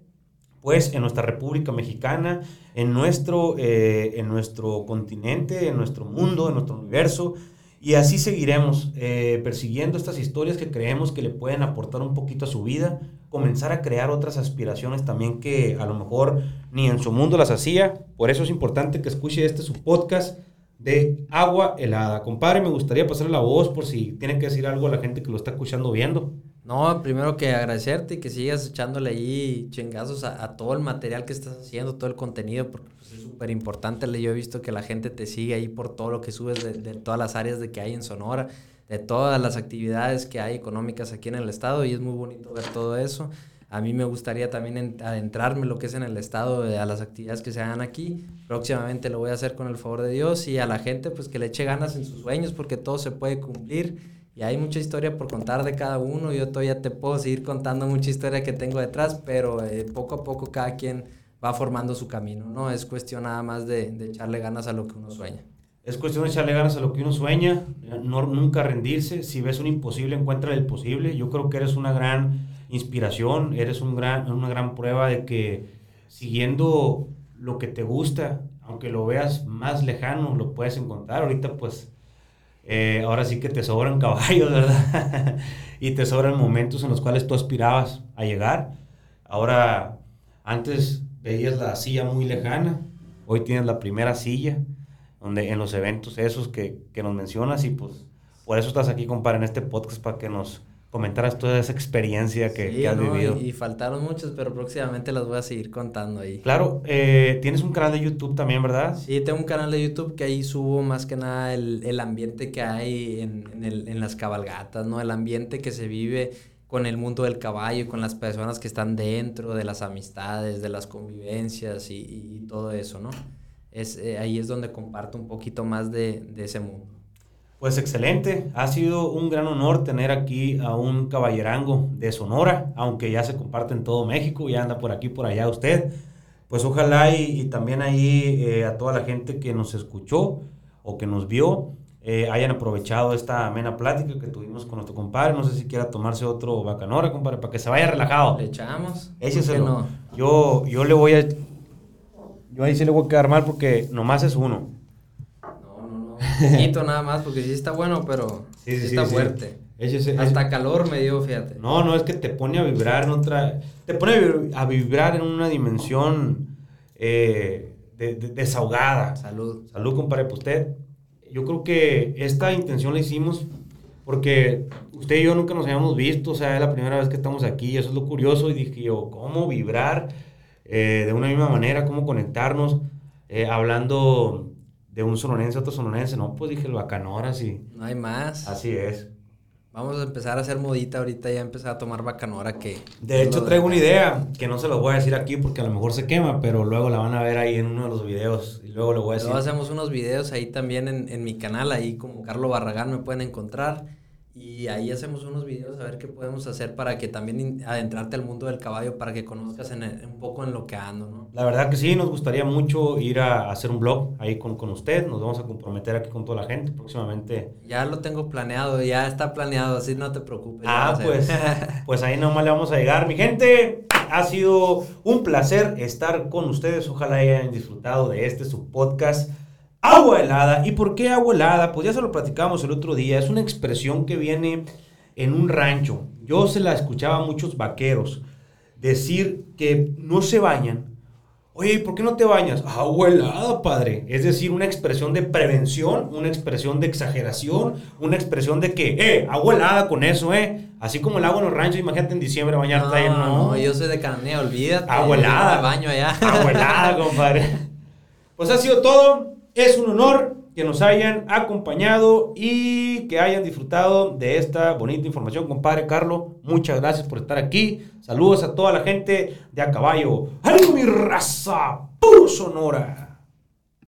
pues en nuestra República Mexicana, en nuestro, eh, en nuestro continente, en nuestro mundo, en nuestro universo. Y así seguiremos eh, persiguiendo estas historias que creemos que le pueden aportar un poquito a su vida, comenzar a crear otras aspiraciones también que a lo mejor ni en su mundo las hacía. Por eso es importante que escuche este su podcast de Agua Helada. Compadre, me gustaría pasarle la voz por si tiene que decir algo a la gente que lo está escuchando viendo. No, primero que agradecerte y que sigas echándole ahí chingazos a, a todo el material que estás haciendo, todo el contenido, porque pues, es súper importante. Yo he visto que la gente te sigue ahí por todo lo que subes de, de todas las áreas de que hay en Sonora, de todas las actividades que hay económicas aquí en el estado y es muy bonito ver todo eso. A mí me gustaría también en- adentrarme en lo que es en el estado, de- a las actividades que se hagan aquí. Próximamente lo voy a hacer con el favor de Dios y a la gente pues que le eche ganas en sus sueños porque todo se puede cumplir. Y hay mucha historia por contar de cada uno. Yo todavía te puedo seguir contando mucha historia que tengo detrás, pero eh, poco a poco cada quien va formando su camino, ¿no? Es cuestión nada más de, de echarle ganas a lo que uno sueña. Es cuestión de echarle ganas a lo que uno sueña, no, nunca rendirse. Si ves un imposible, encuentra el posible. Yo creo que eres una gran inspiración, eres un gran, una gran prueba de que siguiendo lo que te gusta, aunque lo veas más lejano, lo puedes encontrar. Ahorita pues, eh, ahora sí que te sobran caballos, ¿verdad? y te sobran momentos en los cuales tú aspirabas a llegar. Ahora, antes veías la silla muy lejana, hoy tienes la primera silla donde en los eventos esos que, que nos mencionas y pues por eso estás aquí, compadre, en este podcast para que nos comentaras toda esa experiencia que, Sí, que has ¿no? vivido. Y, y faltaron muchas, pero próximamente las voy a seguir contando ahí. Claro, eh, tienes un canal de YouTube también, ¿verdad? Sí, tengo un canal de YouTube que ahí subo más que nada el, el ambiente que hay en, en, el- en las cabalgatas, ¿no? El ambiente que se vive con el mundo del caballo, con las personas que están dentro, de las amistades, de las convivencias y- y todo eso, ¿no? Es, eh, ahí es donde comparto un poquito más de, de ese mundo. Pues excelente, ha sido un gran honor tener aquí a un caballerango de Sonora, aunque ya se comparte en todo México, ya anda por aquí, por allá usted. Pues ojalá y, y también ahí eh, a toda la gente que nos escuchó o que nos vio eh, hayan aprovechado esta amena plática que tuvimos con nuestro compadre. No sé si quiera tomarse otro bacanora, compadre, para que se vaya relajado. ¿Le echamos? ¿Por qué Écheselo. no? Yo, yo le voy a... Yo ahí sí le voy a quedar mal porque nomás es uno. No, no, no. Poquito nada más, porque sí está bueno, pero sí, está fuerte. Hasta calor me dio, fíjate. No, no, es que te pone a vibrar en otra. Te pone a vib- a vibrar en una dimensión eh, de- de- desahogada. Salud. Salud, compadre, pues usted. Yo creo que esta intención la hicimos porque usted y yo nunca nos habíamos visto, o sea, es la primera vez que estamos aquí, eso es lo curioso. Y dije yo, ¿cómo vibrar eh, de una misma manera? ¿Cómo conectarnos? Eh, hablando de un sonorense a otro sonorense, no, pues dije el bacanora, sí. No hay más. Así es. Vamos a empezar a hacer modita ahorita, ya empezar a tomar bacanora que... De hecho, lo traigo una idea que no se los voy a decir aquí porque a lo mejor se quema, pero luego la van a ver ahí en uno de los videos y luego le voy a decir. Luego hacemos unos videos ahí también en, en mi canal, ahí como Carlos Barragán me pueden encontrar. Y ahí hacemos unos videos a ver qué podemos hacer para que también adentrarte al mundo del caballo, para que conozcas en el- un poco en lo que ando, ¿no? La verdad que sí, nos gustaría mucho ir a hacer un blog ahí con, con usted. Nos vamos a comprometer aquí con toda la gente próximamente. Ya lo tengo planeado, ya está planeado, así no te preocupes. Ah, pues, pues ahí nomás le vamos a llegar. Mi gente, ha sido un placer estar con ustedes. Ojalá hayan disfrutado de este su podcast. Agua helada. ¿Y por qué agua helada? Pues ya se lo platicamos el otro día. Es una expresión que viene en un rancho. Yo se la escuchaba a muchos vaqueros decir que no se bañan Oye, ¿por qué no te bañas? Agua helada, padre. Es decir, una expresión de prevención, una expresión de exageración, una expresión de que, eh, agua helada con eso, eh. Así como el agua en los ranchos, imagínate en diciembre bañarte ahí, no. No, yo soy de Cananea, olvídate. Agua helada. Baño allá. Agua helada, compadre. Pues ha sido todo. Es un honor que nos hayan acompañado y que hayan disfrutado de esta bonita información, compadre Carlos. Muchas gracias por estar aquí. Saludos a toda la gente de a caballo. ¡Ánimo mi raza! ¡Puro Sonora!